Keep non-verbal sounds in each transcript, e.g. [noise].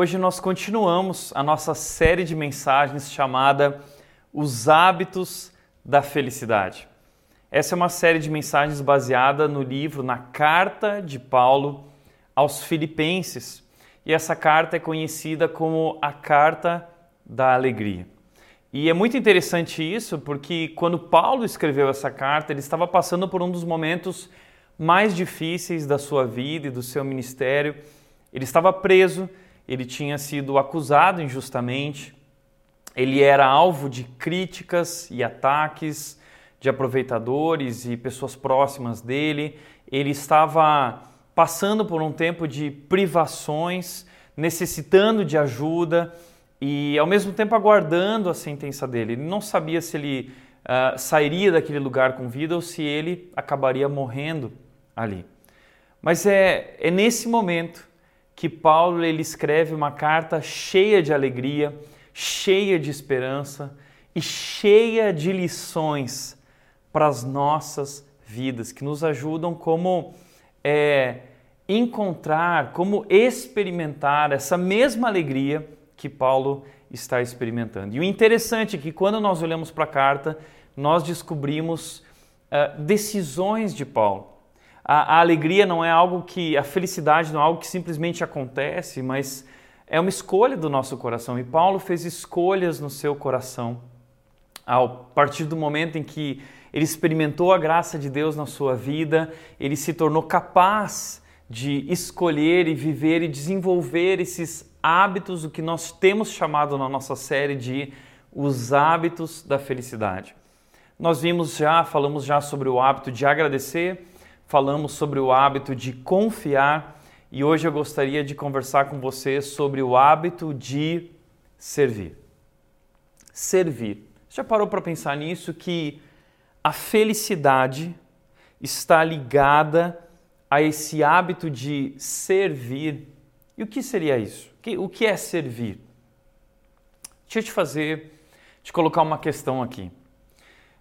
Hoje nós continuamos a nossa série de mensagens chamada Os Hábitos da Felicidade. Essa é uma série de mensagens baseada no livro, na carta de Paulo aos Filipenses. E essa carta é conhecida como a Carta da Alegria. E é muito interessante isso porque quando Paulo escreveu essa carta, ele estava passando por um dos momentos mais difíceis da sua vida e do seu ministério ele estava preso, ele tinha sido acusado injustamente, ele era alvo de críticas e ataques de aproveitadores e pessoas próximas dele, ele estava passando por um tempo de privações, necessitando de ajuda e ao mesmo tempo aguardando a sentença dele. Ele não sabia se ele uh, sairia daquele lugar com vida ou se ele acabaria morrendo ali. Mas é, é nesse momento que Paulo ele escreve uma carta cheia de alegria, cheia de esperança e cheia de lições para as nossas vidas, que nos ajudam como é, encontrar, como experimentar essa mesma alegria que Paulo está experimentando. E o interessante é que quando nós olhamos para a carta, nós descobrimos uh, decisões de Paulo a, a alegria não é algo que, a felicidade não é algo que simplesmente acontece, mas é uma escolha do nosso coração. E Paulo fez escolhas no seu coração a partir do momento em que ele experimentou a graça de Deus na sua vida, ele se tornou capaz de escolher e viver e desenvolver esses hábitos, o que nós temos chamado na nossa série de os hábitos da felicidade. Nós vimos já, falamos já sobre o hábito de agradecer, falamos sobre o hábito de confiar e hoje eu gostaria de conversar com você sobre o hábito de servir. Servir. Você já parou para pensar nisso que a felicidade está ligada a esse hábito de servir? E o que seria isso? O que é servir? Deixa eu te fazer, te colocar uma questão aqui.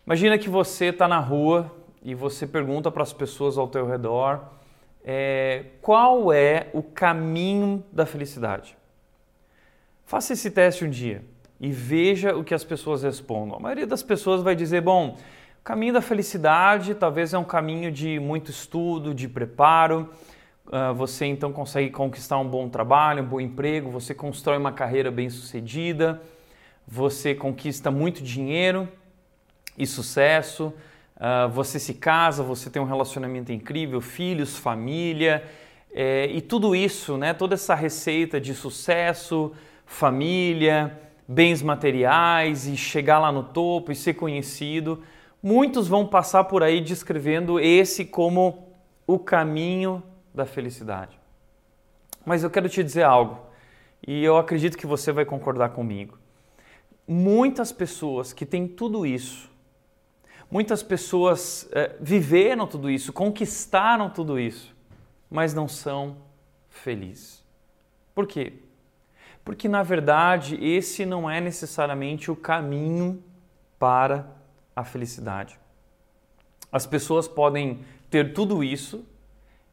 Imagina que você está na rua e você pergunta para as pessoas ao teu redor é, qual é o caminho da felicidade. Faça esse teste um dia e veja o que as pessoas respondem. A maioria das pessoas vai dizer: bom, o caminho da felicidade talvez é um caminho de muito estudo, de preparo. Uh, você então consegue conquistar um bom trabalho, um bom emprego, você constrói uma carreira bem sucedida, você conquista muito dinheiro e sucesso, Uh, você se casa, você tem um relacionamento incrível, filhos, família, é, e tudo isso, né, toda essa receita de sucesso, família, bens materiais e chegar lá no topo e ser conhecido, muitos vão passar por aí descrevendo esse como o caminho da felicidade. Mas eu quero te dizer algo, e eu acredito que você vai concordar comigo. Muitas pessoas que têm tudo isso, Muitas pessoas é, viveram tudo isso, conquistaram tudo isso, mas não são felizes. Por quê? Porque na verdade esse não é necessariamente o caminho para a felicidade. As pessoas podem ter tudo isso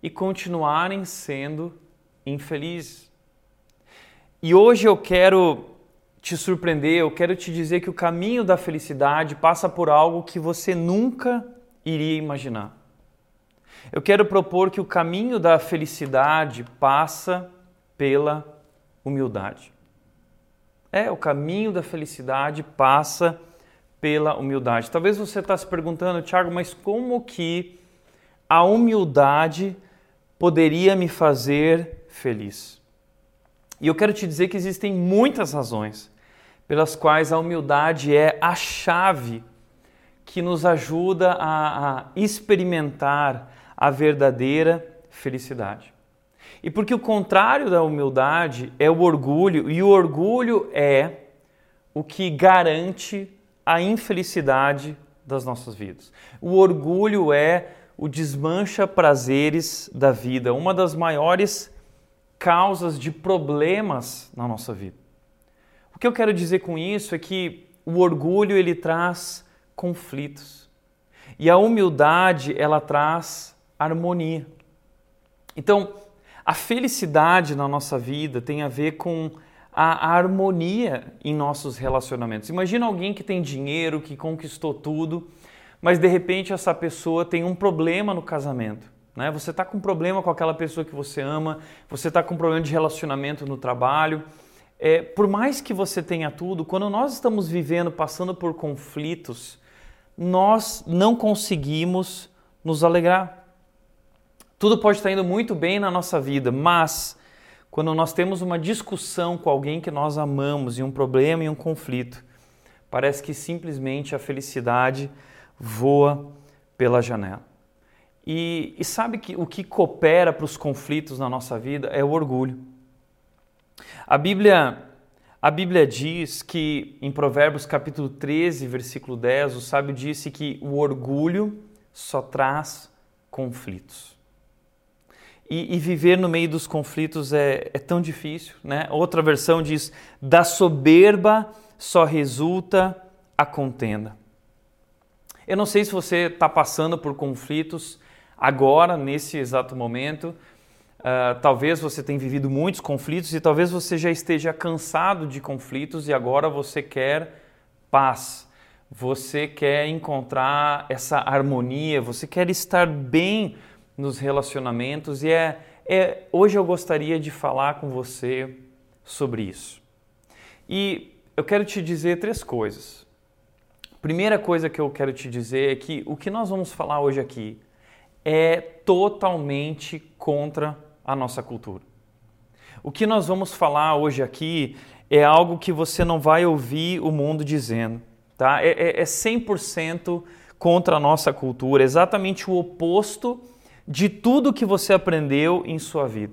e continuarem sendo infelizes. E hoje eu quero te surpreender, eu quero te dizer que o caminho da felicidade passa por algo que você nunca iria imaginar. Eu quero propor que o caminho da felicidade passa pela humildade. É, o caminho da felicidade passa pela humildade. Talvez você está se perguntando, Tiago, mas como que a humildade poderia me fazer feliz? E eu quero te dizer que existem muitas razões pelas quais a humildade é a chave que nos ajuda a, a experimentar a verdadeira felicidade. E porque o contrário da humildade é o orgulho, e o orgulho é o que garante a infelicidade das nossas vidas. O orgulho é o desmancha prazeres da vida, uma das maiores causas de problemas na nossa vida. O que eu quero dizer com isso é que o orgulho ele traz conflitos e a humildade ela traz harmonia. Então, A felicidade na nossa vida tem a ver com a harmonia em nossos relacionamentos. Imagina alguém que tem dinheiro, que conquistou tudo, mas de repente essa pessoa tem um problema no casamento. Né? Você está com problema com aquela pessoa que você ama, você está com problema de relacionamento no trabalho. É, por mais que você tenha tudo, quando nós estamos vivendo, passando por conflitos, nós não conseguimos nos alegrar. Tudo pode estar indo muito bem na nossa vida, mas quando nós temos uma discussão com alguém que nós amamos e um problema e um conflito, parece que simplesmente a felicidade voa pela janela. E, e sabe que o que coopera para os conflitos na nossa vida é o orgulho. A Bíblia, a Bíblia diz que em Provérbios capítulo 13, versículo 10, o sábio disse que o orgulho só traz conflitos. E, e, viver no meio dos conflitos é, é tão difícil, né? Outra versão diz: da soberba só resulta a contenda. Eu não sei se você está passando por conflitos agora, nesse exato momento. Uh, talvez você tenha vivido muitos conflitos e talvez você já esteja cansado de conflitos e agora você quer paz. Você quer encontrar essa harmonia, você quer estar bem nos relacionamentos e é, é hoje eu gostaria de falar com você sobre isso. E eu quero te dizer três coisas. Primeira coisa que eu quero te dizer é que o que nós vamos falar hoje aqui é totalmente contra a nossa cultura. O que nós vamos falar hoje aqui é algo que você não vai ouvir o mundo dizendo, tá? É, é, é 100% contra a nossa cultura, exatamente o oposto de tudo que você aprendeu em sua vida.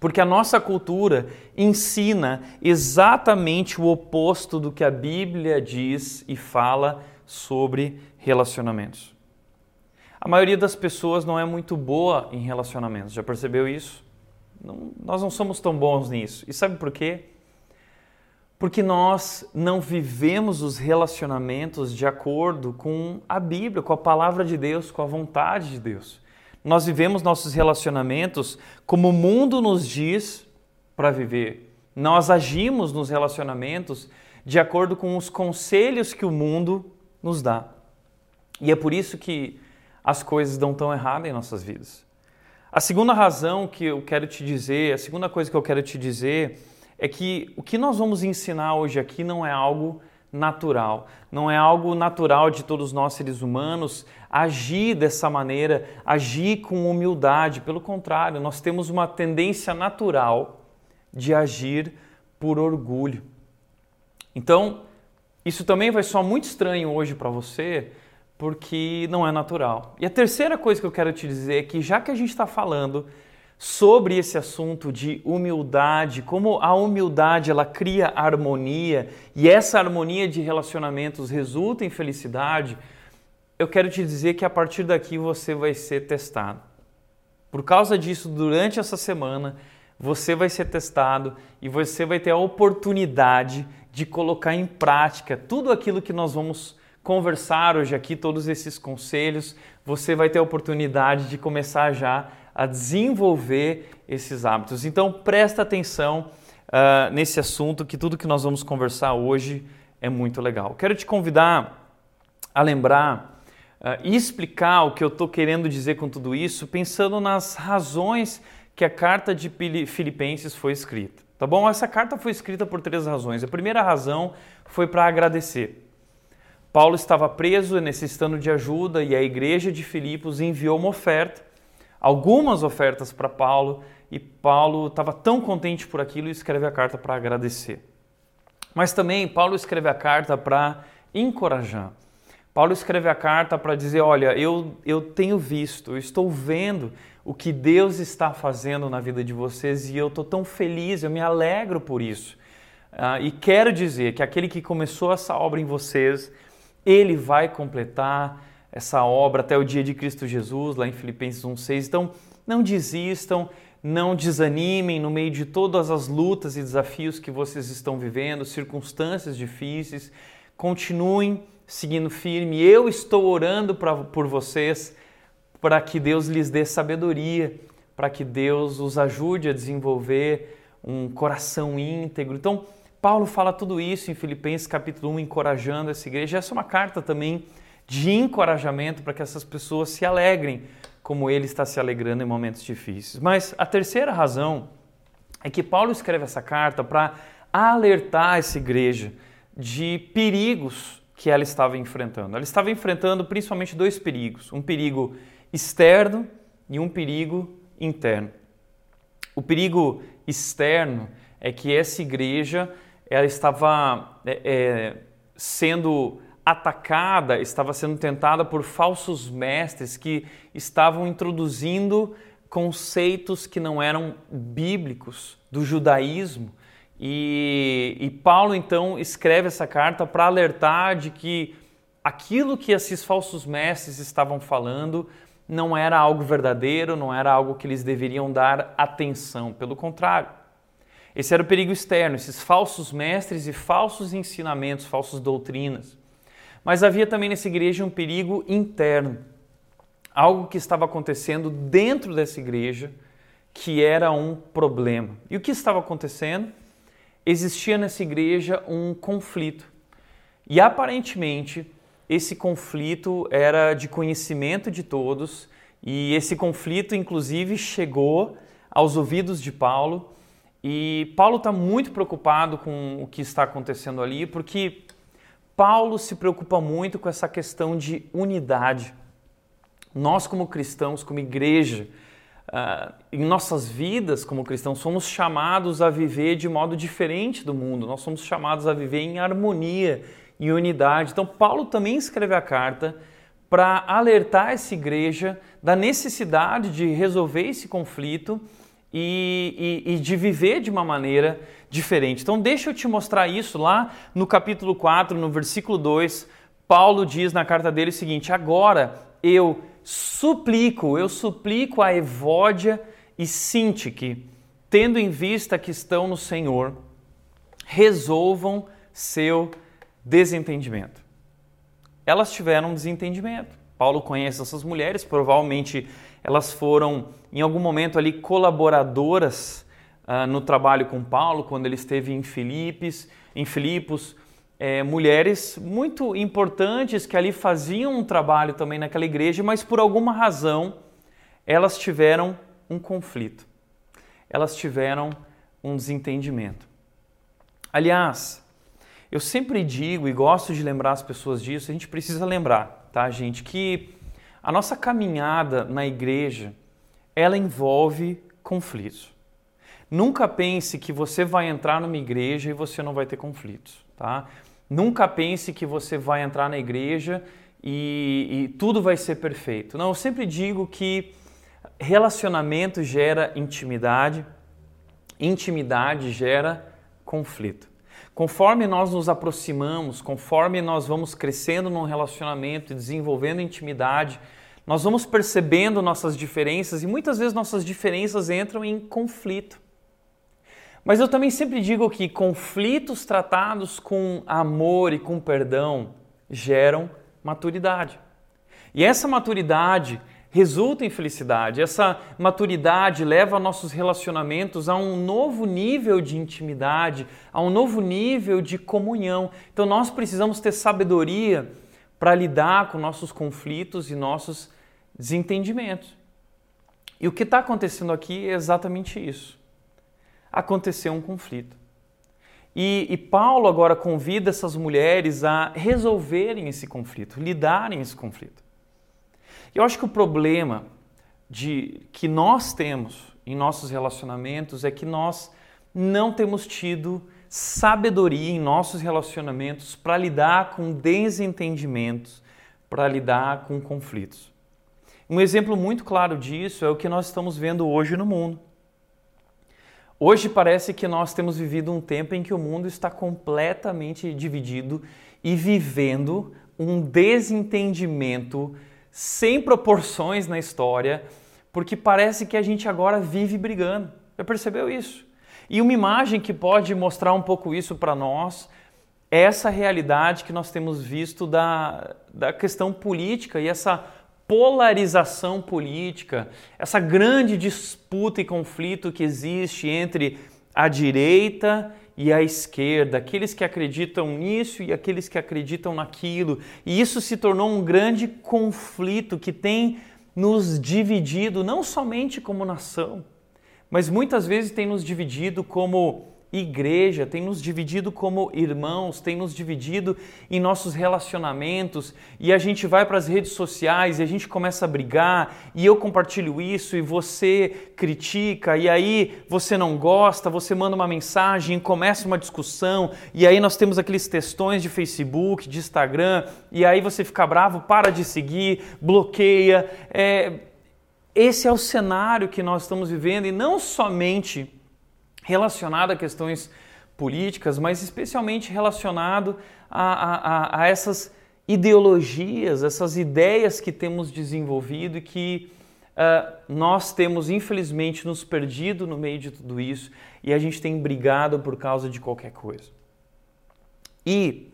Porque a nossa cultura ensina exatamente o oposto do que a Bíblia diz e fala sobre relacionamentos. A maioria das pessoas não é muito boa em relacionamentos, já percebeu isso? Não, nós não somos tão bons nisso. E sabe por quê? Porque nós não vivemos os relacionamentos de acordo com a Bíblia, com a palavra de Deus, com a vontade de Deus. Nós vivemos nossos relacionamentos como o mundo nos diz para viver. Nós agimos nos relacionamentos de acordo com os conselhos que o mundo nos dá. E é por isso que as coisas dão tão errado em nossas vidas. A segunda razão que eu quero te dizer, a segunda coisa que eu quero te dizer é que o que nós vamos ensinar hoje aqui não é algo natural. Não é algo natural de todos nós seres humanos agir dessa maneira, agir com humildade. Pelo contrário, nós temos uma tendência natural de agir por orgulho. Então, isso também vai soar muito estranho hoje para você, porque não é natural. E a terceira coisa que eu quero te dizer é que, já que a gente está falando sobre esse assunto de humildade, como a humildade ela cria harmonia e essa harmonia de relacionamentos resulta em felicidade, eu quero te dizer que a partir daqui você vai ser testado. Por causa disso, durante essa semana, você vai ser testado e você vai ter a oportunidade de colocar em prática tudo aquilo que nós vamos conversar hoje aqui, todos esses conselhos. Você vai ter a oportunidade de começar já a desenvolver esses hábitos. Então presta atenção uh, nesse assunto, que tudo que nós vamos conversar hoje é muito legal. Quero te convidar a lembrar uh, e explicar o que eu estou querendo dizer com tudo isso, pensando nas razões que a carta de Filipenses foi escrita. Tá bom? Essa carta foi escrita por três razões. A primeira razão foi para agradecer. Paulo estava preso, necessitando de ajuda, e a igreja de Filipos enviou uma oferta algumas ofertas para Paulo e Paulo estava tão contente por aquilo e escreve a carta para agradecer. Mas também Paulo escreve a carta para encorajar. Paulo escreve a carta para dizer: Olha, eu, eu tenho visto, eu estou vendo o que Deus está fazendo na vida de vocês e eu estou tão feliz, eu me alegro por isso. Ah, e quero dizer que aquele que começou essa obra em vocês, ele vai completar essa obra até o dia de Cristo Jesus, lá em Filipenses 1,6. Então, não desistam, não desanimem no meio de todas as lutas e desafios que vocês estão vivendo, circunstâncias difíceis. Continuem seguindo firme. Eu estou orando pra, por vocês para que Deus lhes dê sabedoria para que Deus os ajude a desenvolver um coração íntegro. Então, Paulo fala tudo isso em Filipenses capítulo 1, encorajando essa igreja. Essa é uma carta também de encorajamento para que essas pessoas se alegrem como ele está se alegrando em momentos difíceis. Mas a terceira razão é que Paulo escreve essa carta para alertar essa igreja de perigos que ela estava enfrentando. Ela estava enfrentando principalmente dois perigos: um perigo externo e um perigo interno. O perigo externo é que essa igreja ela estava é, é, sendo atacada, estava sendo tentada por falsos mestres que estavam introduzindo conceitos que não eram bíblicos do judaísmo. E, e Paulo então escreve essa carta para alertar de que aquilo que esses falsos mestres estavam falando não era algo verdadeiro, não era algo que eles deveriam dar atenção, pelo contrário. Esse era o perigo externo, esses falsos mestres e falsos ensinamentos, falsas doutrinas. Mas havia também nessa igreja um perigo interno, algo que estava acontecendo dentro dessa igreja que era um problema. E o que estava acontecendo? Existia nessa igreja um conflito. E aparentemente esse conflito era de conhecimento de todos, e esse conflito, inclusive, chegou aos ouvidos de Paulo. E Paulo está muito preocupado com o que está acontecendo ali, porque Paulo se preocupa muito com essa questão de unidade. Nós, como cristãos, como igreja, uh, em nossas vidas como cristãos, somos chamados a viver de modo diferente do mundo, nós somos chamados a viver em harmonia e unidade. Então, Paulo também escreve a carta para alertar essa igreja da necessidade de resolver esse conflito e, e, e, de viver de uma maneira diferente. Então, deixa eu te mostrar isso lá no capítulo 4, no versículo 2. Paulo diz na carta dele o seguinte: Agora eu suplico, eu suplico a Evódia e Sintique, tendo em vista que estão no Senhor, resolvam seu desentendimento. Elas tiveram um desentendimento. Paulo conhece essas mulheres, provavelmente elas foram em algum momento ali colaboradoras uh, no trabalho com Paulo, quando ele esteve em Filipos, em Filipos, é, mulheres muito importantes que ali faziam um trabalho também naquela igreja, mas por alguma razão elas tiveram um conflito, elas tiveram um desentendimento. Aliás, eu sempre digo e gosto de lembrar as pessoas disso, a gente precisa lembrar, tá, gente, que a nossa caminhada na igreja, ela envolve conflitos. Nunca pense que você vai entrar numa igreja e você não vai ter conflitos, tá? Nunca pense que você vai entrar na igreja e, e tudo vai ser perfeito. Não, eu sempre digo que relacionamento gera intimidade, intimidade gera conflito. Conforme nós nos aproximamos, conforme nós vamos crescendo num relacionamento e desenvolvendo intimidade, nós vamos percebendo nossas diferenças e muitas vezes nossas diferenças entram em conflito. Mas eu também sempre digo que conflitos tratados com amor e com perdão geram maturidade. E essa maturidade resulta em felicidade. Essa maturidade leva nossos relacionamentos a um novo nível de intimidade, a um novo nível de comunhão. Então nós precisamos ter sabedoria para lidar com nossos conflitos e nossos desentendimentos. E o que está acontecendo aqui é exatamente isso. Aconteceu um conflito. E, e, Paulo agora convida essas mulheres a resolverem esse conflito, lidarem esse conflito. Eu acho que o problema de que nós temos em nossos relacionamentos é que nós não temos tido sabedoria em nossos relacionamentos para lidar com desentendimentos, para lidar com conflitos. Um exemplo muito claro disso é o que nós estamos vendo hoje no mundo. Hoje parece que nós temos vivido um tempo em que o mundo está completamente dividido e vivendo um desentendimento sem proporções na história, porque parece que a gente agora vive brigando. Já percebeu isso? E uma imagem que pode mostrar um pouco isso para nós é essa realidade que nós temos visto da, da questão política e essa polarização política, essa grande disputa e conflito que existe entre a direita e a esquerda, aqueles que acreditam nisso e aqueles que acreditam naquilo. E isso se tornou um grande conflito que tem nos dividido não somente como nação, mas muitas vezes tem nos dividido como igreja, tem nos dividido como irmãos, tem nos dividido em nossos relacionamentos e a gente vai para as redes sociais e a gente começa a brigar e eu compartilho isso e você critica e aí você não gosta, você manda uma mensagem, começa uma discussão e aí nós temos aqueles textões de Facebook, de Instagram e aí você fica bravo, para de seguir, bloqueia. É... Esse é o cenário que nós estamos vivendo e não somente relacionado a questões políticas, mas especialmente relacionado a, a, a essas ideologias, essas ideias que temos desenvolvido e que uh, nós temos infelizmente nos perdido no meio de tudo isso e a gente tem brigado por causa de qualquer coisa. E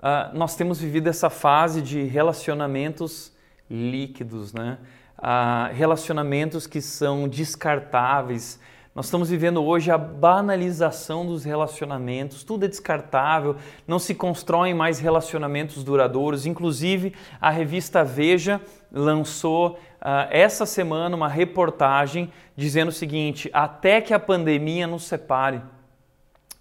uh, nós temos vivido essa fase de relacionamentos líquidos, né? Uh, relacionamentos que são descartáveis, nós estamos vivendo hoje a banalização dos relacionamentos, tudo é descartável, não se constroem mais relacionamentos duradouros. Inclusive, a revista Veja lançou uh, essa semana uma reportagem dizendo o seguinte: até que a pandemia nos separe,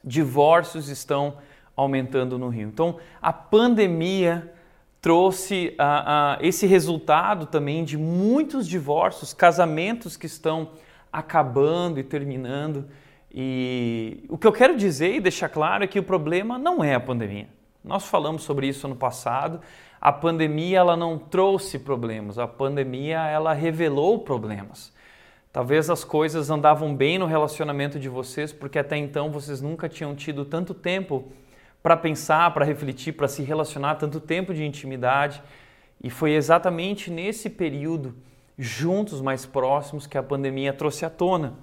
divórcios estão aumentando no Rio. Então, a pandemia trouxe uh, uh, esse resultado também de muitos divórcios, casamentos que estão acabando e terminando. E o que eu quero dizer e deixar claro é que o problema não é a pandemia. Nós falamos sobre isso no passado. A pandemia ela não trouxe problemas, a pandemia ela revelou problemas. Talvez as coisas andavam bem no relacionamento de vocês porque até então vocês nunca tinham tido tanto tempo para pensar, para refletir, para se relacionar, tanto tempo de intimidade. E foi exatamente nesse período juntos, mais próximos, que a pandemia trouxe à tona.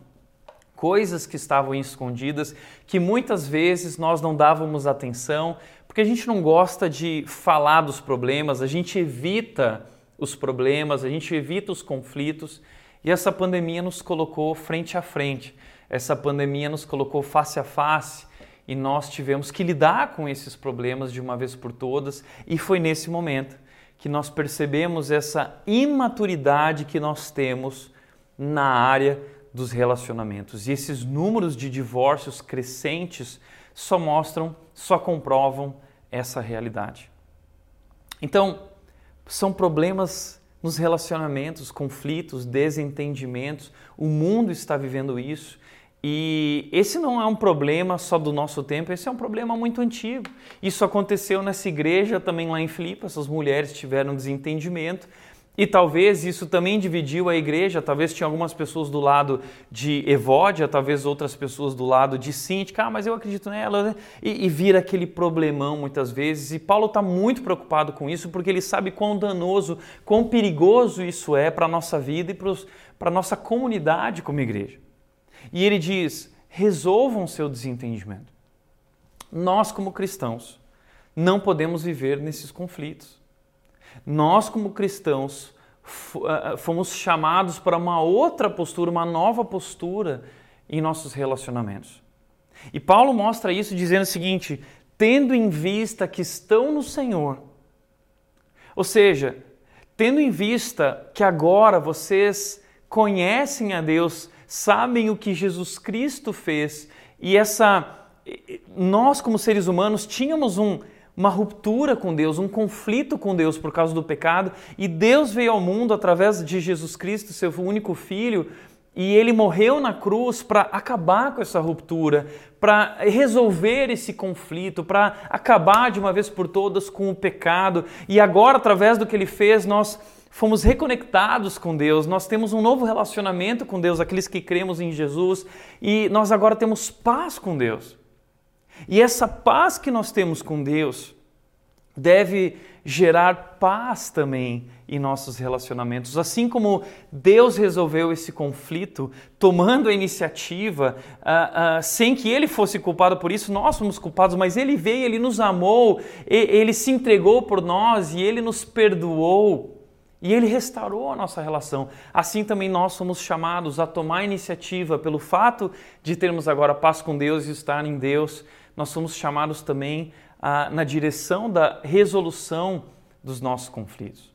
Coisas que estavam escondidas, que muitas vezes nós não dávamos atenção, porque a gente não gosta de falar dos problemas, a gente evita os problemas, a gente evita os conflitos, e essa pandemia nos colocou frente a frente, essa pandemia nos colocou face a face e nós tivemos que lidar com esses problemas de uma vez por todas, e foi nesse momento que nós percebemos essa imaturidade que nós temos na área dos relacionamentos. E esses números de divórcios crescentes só mostram, só comprovam essa realidade. Então, são problemas nos relacionamentos, conflitos, desentendimentos. O mundo está vivendo isso e esse não é um problema só do nosso tempo, esse é um problema muito antigo. Isso aconteceu nessa igreja também lá em Filipe, essas mulheres tiveram desentendimento e talvez isso também dividiu a igreja, talvez tinha algumas pessoas do lado de Evódia, talvez outras pessoas do lado de Síntica, ah, mas eu acredito nela, né? e, e vira aquele problemão muitas vezes. E Paulo está muito preocupado com isso porque ele sabe quão danoso, quão perigoso isso é para a nossa vida e para a nossa comunidade como igreja. E ele diz: resolvam seu desentendimento. Nós, como cristãos, não podemos viver nesses conflitos. Nós, como cristãos, ah, ah, fomos chamados para uma outra postura, uma nova postura em nossos relacionamentos. E Paulo mostra isso dizendo o seguinte: tendo em vista que estão no Senhor, ou seja, tendo em vista que agora vocês conhecem a Deus, sabem o que Jesus Cristo fez e essa nós como seres humanos tínhamos um, uma ruptura com Deus, um conflito com Deus por causa do pecado, e Deus veio ao mundo através de Jesus Cristo, seu único filho, e ele morreu na cruz para acabar com essa ruptura, para resolver esse conflito, para acabar de uma vez por todas com o pecado. E agora, através do que ele fez, nós fomos reconectados com Deus, nós temos um novo relacionamento com Deus, aqueles que cremos em Jesus, e nós agora temos paz com Deus. E essa paz que nós temos com Deus deve gerar paz também em nossos relacionamentos. Assim como Deus resolveu esse conflito, tomando a iniciativa, uh, uh, sem que Ele fosse culpado por isso, nós somos culpados, mas Ele veio, Ele nos amou, Ele se entregou por nós e Ele nos perdoou. E ele restaurou a nossa relação. Assim também nós somos chamados a tomar iniciativa pelo fato de termos agora paz com Deus e estar em Deus. Nós somos chamados também a, na direção da resolução dos nossos conflitos.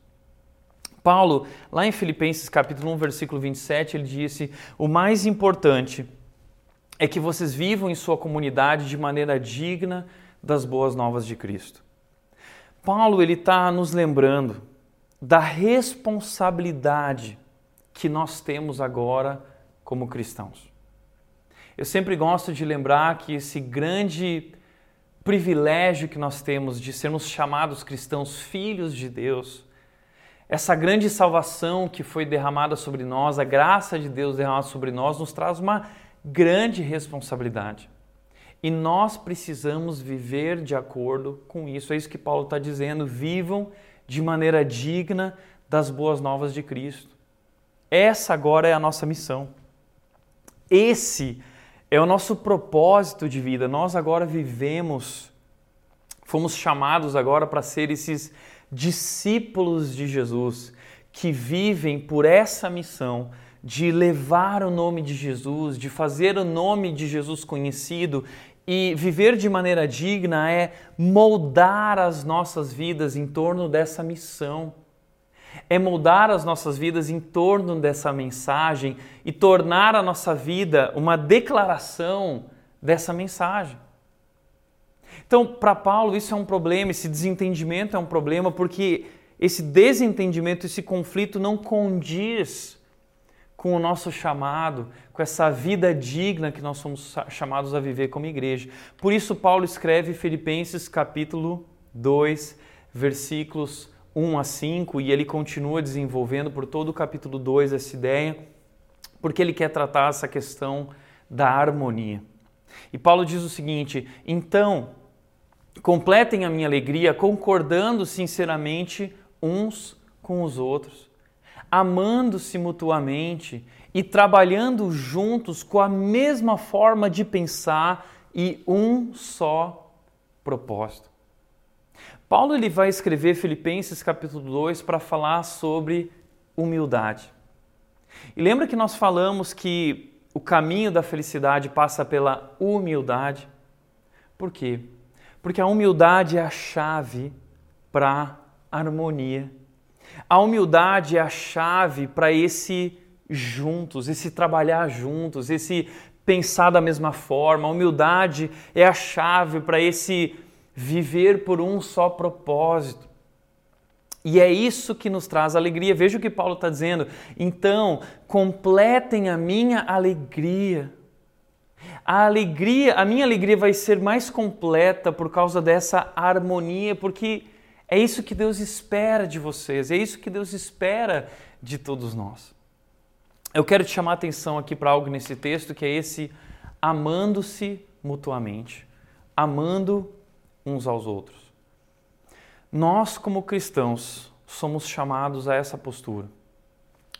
Paulo, lá em Filipenses capítulo 1, versículo 27, ele disse: "O mais importante é que vocês vivam em sua comunidade de maneira digna das boas novas de Cristo." Paulo ele está nos lembrando da responsabilidade que nós temos agora como cristãos. Eu sempre gosto de lembrar que esse grande privilégio que nós temos de sermos chamados cristãos, filhos de Deus, essa grande salvação que foi derramada sobre nós, a graça de Deus derramada sobre nós, nos traz uma grande responsabilidade. E nós precisamos viver de acordo com isso. É isso que Paulo está dizendo. Vivam de maneira digna das boas novas de Cristo. Essa agora é a nossa missão. Esse é o nosso propósito de vida. Nós agora vivemos, fomos chamados agora para ser esses discípulos de Jesus que vivem por essa missão de levar o nome de Jesus, de fazer o nome de Jesus conhecido e viver de maneira digna é moldar as nossas vidas em torno dessa missão. É moldar as nossas vidas em torno dessa mensagem e tornar a nossa vida uma declaração dessa mensagem. Então, para Paulo, isso é um problema, esse desentendimento é um problema, porque esse desentendimento, esse conflito não condiz com o nosso chamado, com essa vida digna que nós somos chamados a viver como igreja. Por isso Paulo escreve Filipenses capítulo 2, versículos 1 a 5, e ele continua desenvolvendo por todo o capítulo 2 essa ideia, porque ele quer tratar essa questão da harmonia. E Paulo diz o seguinte: "Então, completem a minha alegria concordando sinceramente uns com os outros, amando-se mutuamente e trabalhando juntos com a mesma forma de pensar e um só propósito. Paulo ele vai escrever Filipenses capítulo 2 para falar sobre humildade. E lembra que nós falamos que o caminho da felicidade passa pela humildade? Por quê? Porque a humildade é a chave para a harmonia a humildade é a chave para esse juntos, esse trabalhar juntos, esse pensar da mesma forma. A humildade é a chave para esse viver por um só propósito. E é isso que nos traz alegria. Veja o que Paulo está dizendo. Então, completem a minha alegria. A alegria, a minha alegria vai ser mais completa por causa dessa harmonia, porque é isso que Deus espera de vocês, é isso que Deus espera de todos nós. Eu quero te chamar a atenção aqui para algo nesse texto que é esse amando-se mutuamente, amando uns aos outros. Nós, como cristãos, somos chamados a essa postura,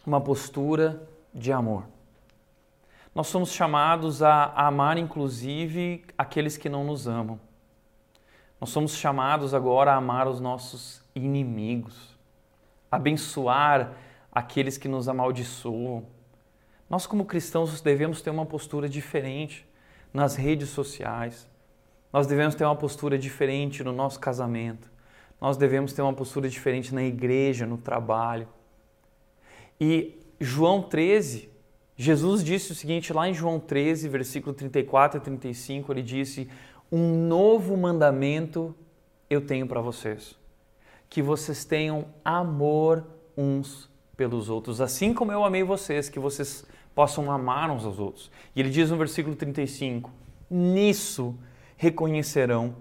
uma postura de amor. Nós somos chamados a amar, inclusive, aqueles que não nos amam. Nós somos chamados agora a amar os nossos inimigos, abençoar aqueles que nos amaldiçoam. Nós, como cristãos, devemos ter uma postura diferente nas redes sociais. Nós devemos ter uma postura diferente no nosso casamento. Nós devemos ter uma postura diferente na igreja, no trabalho. E João 13, Jesus disse o seguinte lá em João 13, versículo 34 e 35, ele disse: um novo mandamento eu tenho para vocês: que vocês tenham amor uns pelos outros, assim como eu amei vocês, que vocês possam amar uns aos outros. E ele diz no versículo 35: Nisso reconhecerão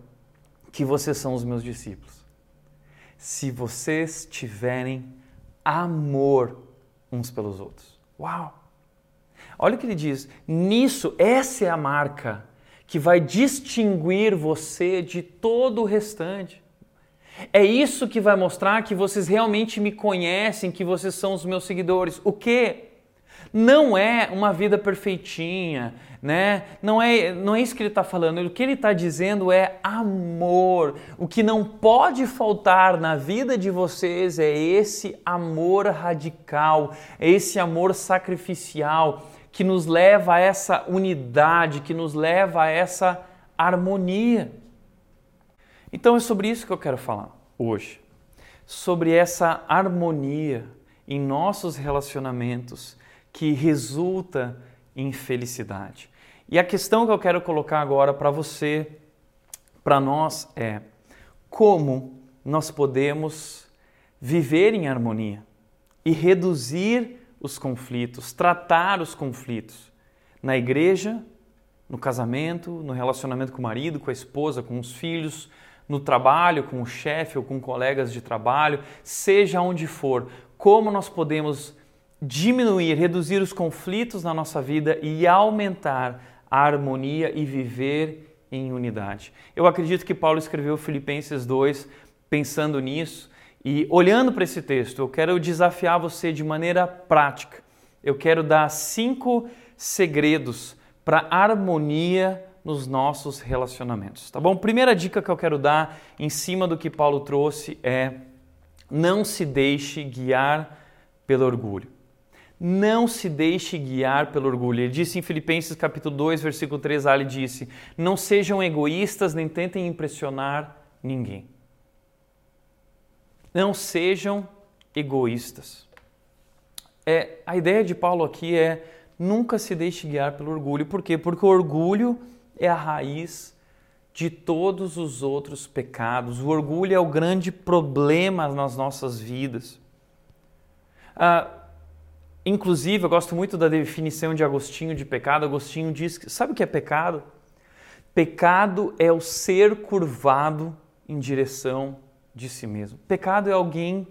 que vocês são os meus discípulos. Se vocês tiverem amor uns pelos outros. Uau! Olha o que ele diz: nisso, essa é a marca que vai distinguir você de todo o restante. É isso que vai mostrar que vocês realmente me conhecem, que vocês são os meus seguidores. O quê? Não é uma vida perfeitinha, né? Não é, não é isso que ele está falando. O que ele está dizendo é amor. O que não pode faltar na vida de vocês é esse amor radical, é esse amor sacrificial que nos leva a essa unidade, que nos leva a essa harmonia. Então é sobre isso que eu quero falar hoje. Sobre essa harmonia em nossos relacionamentos que resulta em felicidade. E a questão que eu quero colocar agora para você, para nós, é como nós podemos viver em harmonia e reduzir os conflitos, tratar os conflitos na igreja, no casamento, no relacionamento com o marido, com a esposa, com os filhos, no trabalho, com o chefe ou com colegas de trabalho, seja onde for, como nós podemos diminuir, reduzir os conflitos na nossa vida e aumentar a harmonia e viver em unidade. Eu acredito que Paulo escreveu Filipenses 2 pensando nisso e olhando para esse texto, eu quero desafiar você de maneira prática. Eu quero dar cinco segredos para harmonia nos nossos relacionamentos, tá bom? Primeira dica que eu quero dar em cima do que Paulo trouxe é não se deixe guiar pelo orgulho. Não se deixe guiar pelo orgulho. Ele disse em Filipenses capítulo 2, versículo 3, ele disse: "Não sejam egoístas nem tentem impressionar ninguém". Não sejam egoístas. É, a ideia de Paulo aqui é nunca se deixe guiar pelo orgulho. Por quê? Porque o orgulho é a raiz de todos os outros pecados. O orgulho é o grande problema nas nossas vidas. Ah, inclusive, eu gosto muito da definição de Agostinho de pecado. Agostinho diz que, sabe o que é pecado? Pecado é o ser curvado em direção de si mesmo. Pecado é alguém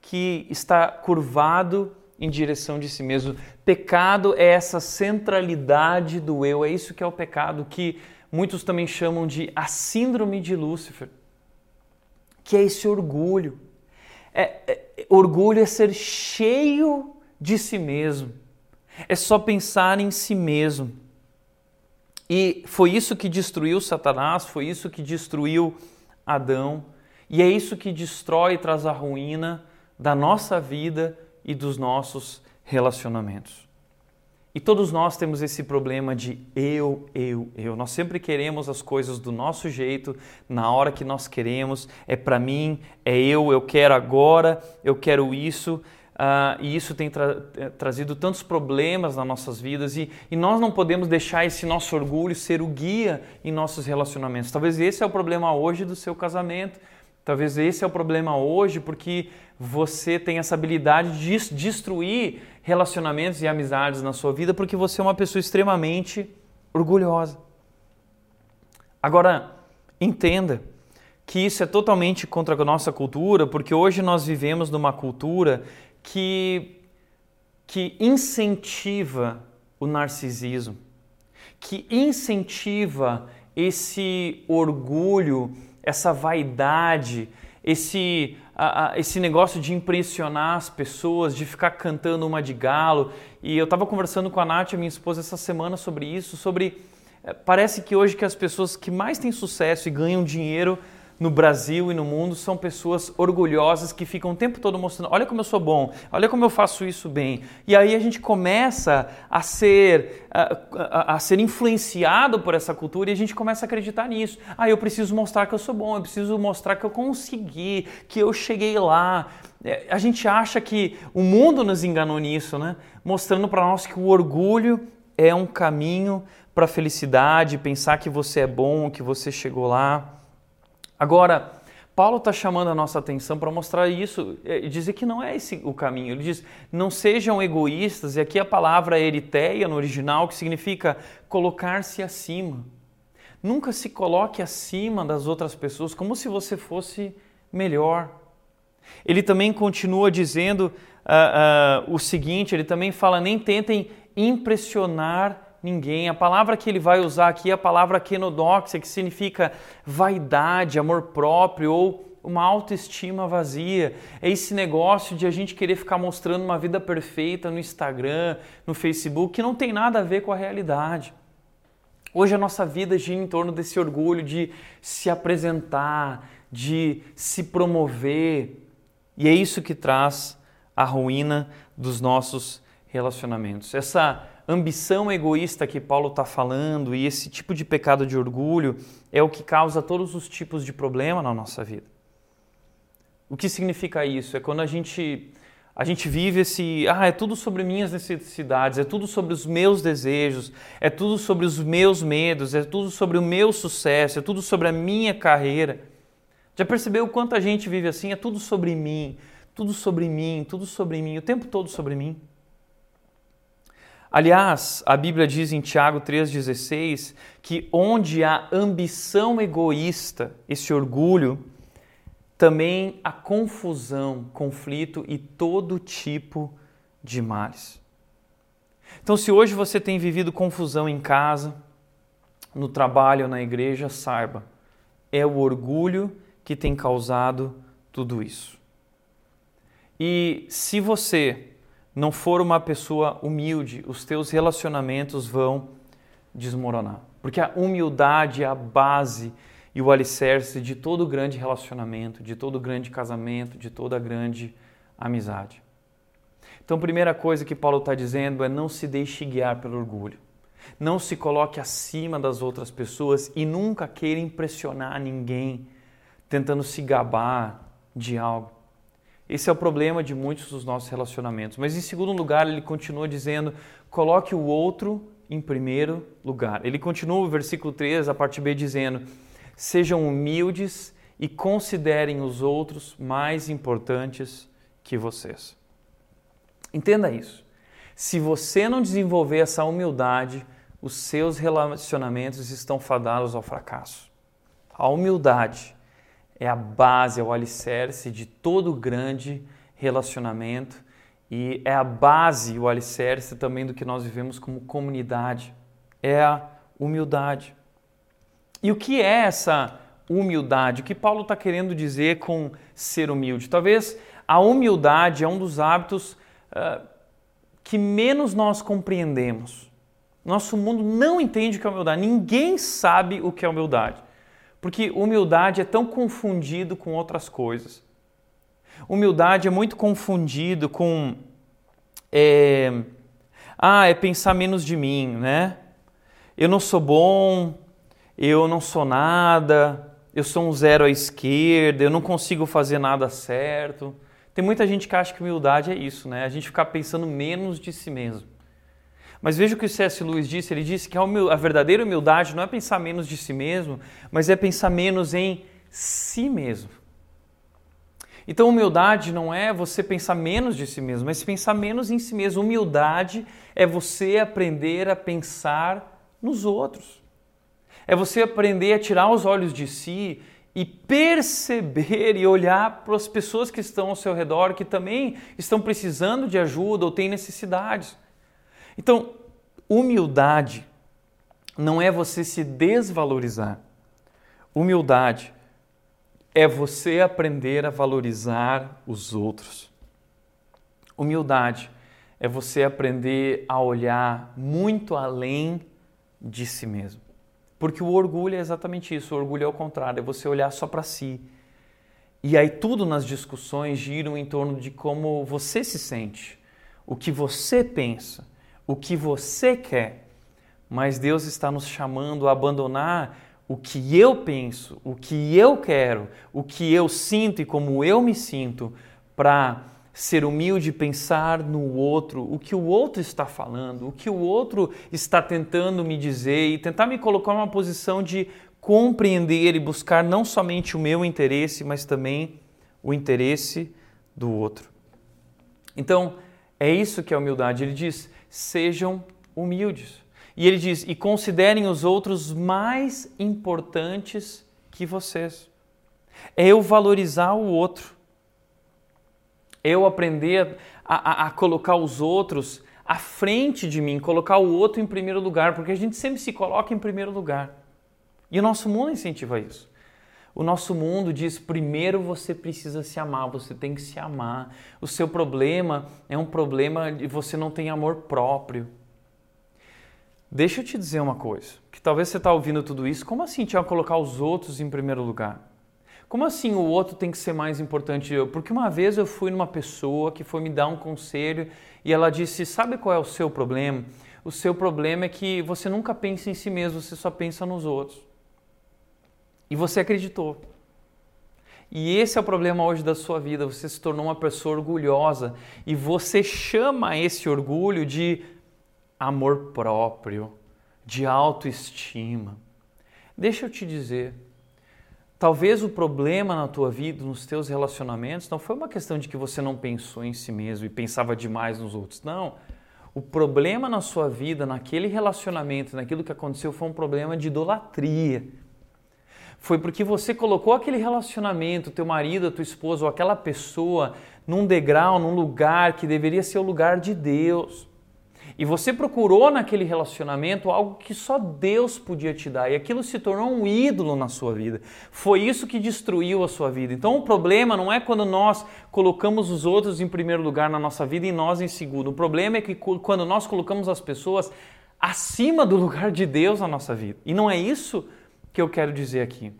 que está curvado em direção de si mesmo. Pecado é essa centralidade do eu, é isso que é o pecado, que muitos também chamam de a síndrome de Lúcifer, que é esse orgulho. É, é, orgulho é ser cheio de si mesmo, é só pensar em si mesmo. E foi isso que destruiu Satanás, foi isso que destruiu Adão. E é isso que destrói e traz a ruína da nossa vida e dos nossos relacionamentos. E todos nós temos esse problema de eu, eu, eu. Nós sempre queremos as coisas do nosso jeito, na hora que nós queremos. É para mim, é eu, eu quero agora, eu quero isso. Uh, e isso tem tra eh, trazido tantos problemas nas nossas vidas e, e, nós não podemos deixar esse nosso orgulho ser o guia em nossos relacionamentos. Talvez esse é o problema hoje do seu casamento. Talvez esse é o problema hoje, porque você tem essa habilidade de destruir relacionamentos e amizades na sua vida, porque você é uma pessoa extremamente orgulhosa. Agora, entenda que isso é totalmente contra a nossa cultura, porque hoje nós vivemos numa cultura que, que incentiva o narcisismo, que incentiva esse orgulho essa vaidade, esse, a, a, esse negócio de impressionar as pessoas, de ficar cantando uma de galo. E eu estava conversando com a Nath, minha esposa, essa semana sobre isso, sobre... Eh, parece que hoje que as pessoas que mais têm sucesso e ganham dinheiro no Brasil e no mundo são pessoas orgulhosas que ficam o tempo todo mostrando: olha como eu sou bom, olha como eu faço isso bem. E aí a gente começa a ser, a, a, a, ser influenciado por essa cultura e a gente começa a acreditar nisso. Ah, eu preciso mostrar que eu sou bom, eu preciso mostrar que eu consegui, que eu cheguei lá. É, a gente acha que o mundo nos enganou nisso, né? Mostrando para nós que o orgulho é um caminho para a felicidade, pensar que você é bom, que você chegou lá. Agora, Paulo está chamando a nossa atenção para mostrar isso dizer que não é esse o caminho. Ele diz: não sejam egoístas, e aqui a palavra eriteia no original, que significa colocar-se acima. Nunca se coloque acima das outras pessoas como se você fosse melhor. Ele também continua dizendo uh, uh, o seguinte: ele também fala, nem tentem impressionar ninguém. A palavra que ele vai usar aqui é a palavra kenodoxia, que significa vaidade, amor próprio ou uma autoestima vazia, é esse negócio de a gente querer ficar mostrando uma vida perfeita no Instagram, no Facebook, que não tem nada a ver com a realidade. Hoje a nossa vida gira em torno desse orgulho de se apresentar, de se promover, e é isso que traz a ruína dos nossos relacionamentos. Essa ambição egoísta que Paulo está falando e esse tipo de pecado de orgulho é o que causa todos os tipos de problema na nossa vida. O que significa isso? É quando a gente a gente vive esse, ah, é tudo sobre minhas necessidades, é tudo sobre os meus desejos, é tudo sobre os meus medos, é tudo sobre o meu sucesso, é tudo sobre a minha carreira. Já percebeu o quanto a gente vive assim? É tudo sobre mim, tudo sobre mim, tudo sobre mim, o tempo todo sobre mim. Aliás, a Bíblia diz em Tiago 3,16 que onde há ambição egoísta, esse orgulho, também há confusão, conflito e todo tipo de males. Então, se hoje você tem vivido confusão em casa, no trabalho na igreja, saiba, é o orgulho que tem causado tudo isso. E se você não for uma pessoa humilde, os teus relacionamentos vão desmoronar. Porque a humildade é a base e o alicerce de todo grande relacionamento, de todo grande casamento, de toda grande amizade. Então, primeira coisa que Paulo está dizendo é não se deixe guiar pelo orgulho. Não se coloque acima das outras pessoas e nunca queira impressionar ninguém, tentando se gabar de algo. Esse é o problema de muitos dos nossos relacionamentos. Mas em segundo lugar, ele continua dizendo: coloque o outro em primeiro lugar. Ele continua o versículo 3, a parte B, dizendo: sejam humildes e considerem os outros mais importantes que vocês. Entenda isso. Se você não desenvolver essa humildade, os seus relacionamentos estão fadados ao fracasso. A humildade é a base, é o alicerce de todo grande relacionamento e é a base, o alicerce também do que nós vivemos como comunidade. É a humildade. E o que é essa humildade? O que Paulo está querendo dizer com ser humilde? Talvez a humildade é um dos hábitos uh, que menos nós compreendemos. Nosso mundo não entende o que é humildade. Ninguém sabe o que é humildade. Porque humildade é tão confundido com outras coisas. Humildade é muito confundido com. É, ah, é pensar menos de mim, né? Eu não sou bom, eu não sou nada, eu sou um zero à esquerda, eu não consigo fazer nada certo. Tem muita gente que acha que humildade é isso, né? A gente ficar pensando menos de si mesmo. Mas veja o que o C.S. Lewis disse: ele disse que a, humil... a verdadeira humildade não é pensar menos de si mesmo, mas é pensar menos em si mesmo. Então, humildade não é você pensar menos de si mesmo, mas pensar menos em si mesmo. Humildade é você aprender a pensar nos outros. É você aprender a tirar os olhos de si e perceber e olhar para as pessoas que estão ao seu redor que também estão precisando de ajuda ou têm necessidades. Então, humildade não é você se desvalorizar. Humildade é você aprender a valorizar os outros. Humildade é você aprender a olhar muito além de si mesmo. Porque o orgulho é exatamente isso, o orgulho é o contrário, é você olhar só para si. E aí tudo nas discussões giram em torno de como você se sente, o que você pensa o que você quer, mas Deus está nos chamando a abandonar o que eu penso, o que eu quero, o que eu sinto e como eu me sinto, para ser humilde, pensar no outro, o que o outro está falando, o que o outro está tentando me dizer e tentar me colocar numa posição de compreender e buscar não somente o meu interesse, mas também o interesse do outro. Então, é isso que é humildade. Ele diz: sejam humildes. E ele diz: e considerem os outros mais importantes que vocês. É eu valorizar o outro. É eu aprender a, a, a colocar os outros à frente de mim, colocar o outro em primeiro lugar, porque a gente sempre se coloca em primeiro lugar. E o nosso mundo incentiva isso. O nosso mundo diz: primeiro você precisa se amar, você tem que se amar. O seu problema é um problema de você não tem amor próprio. Deixa eu te dizer uma coisa, que talvez você está ouvindo tudo isso, como assim tinha colocar os outros em primeiro lugar? Como assim o outro tem que ser mais importante que eu? Porque uma vez eu fui numa pessoa que foi me dar um conselho e ela disse: Sabe qual é o seu problema? O seu problema é que você nunca pensa em si mesmo, você só pensa nos outros. E você acreditou. E esse é o problema hoje da sua vida. Você se tornou uma pessoa orgulhosa e você chama esse orgulho de amor próprio, de autoestima. Deixa eu te dizer, talvez o problema na tua vida, nos teus relacionamentos, não foi uma questão de que você não pensou em si mesmo e pensava demais nos outros. Não. O problema na sua vida, naquele relacionamento, naquilo que aconteceu, foi um problema de idolatria. Foi porque você colocou aquele relacionamento, teu marido, tua esposa ou aquela pessoa num degrau, num lugar que deveria ser o lugar de Deus. E você procurou naquele relacionamento algo que só Deus podia te dar, e aquilo se tornou um ídolo na sua vida. Foi isso que destruiu a sua vida. Então o problema não é quando nós colocamos os outros em primeiro lugar na nossa vida e nós em segundo. O problema é que quando nós colocamos as pessoas acima do lugar de Deus na nossa vida. E não é isso que eu quero dizer aqui.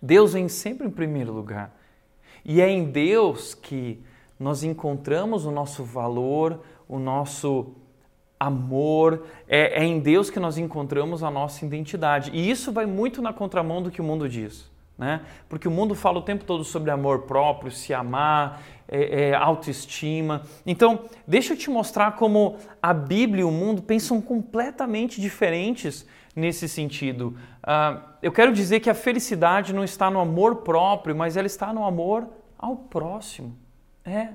Deus vem sempre em primeiro lugar. E é em Deus que nós encontramos o nosso valor, o nosso amor, é, é, em Deus que nós encontramos a nossa identidade. E isso vai muito na contramão do que o mundo diz. Né? Porque o mundo fala o tempo todo sobre amor próprio, se amar, é, é, autoestima. Então, deixa eu te mostrar como a Bíblia e o mundo pensam completamente diferentes nesse sentido. Uh, eu quero dizer que a felicidade não está no amor próprio, mas ela está no amor ao próximo. É.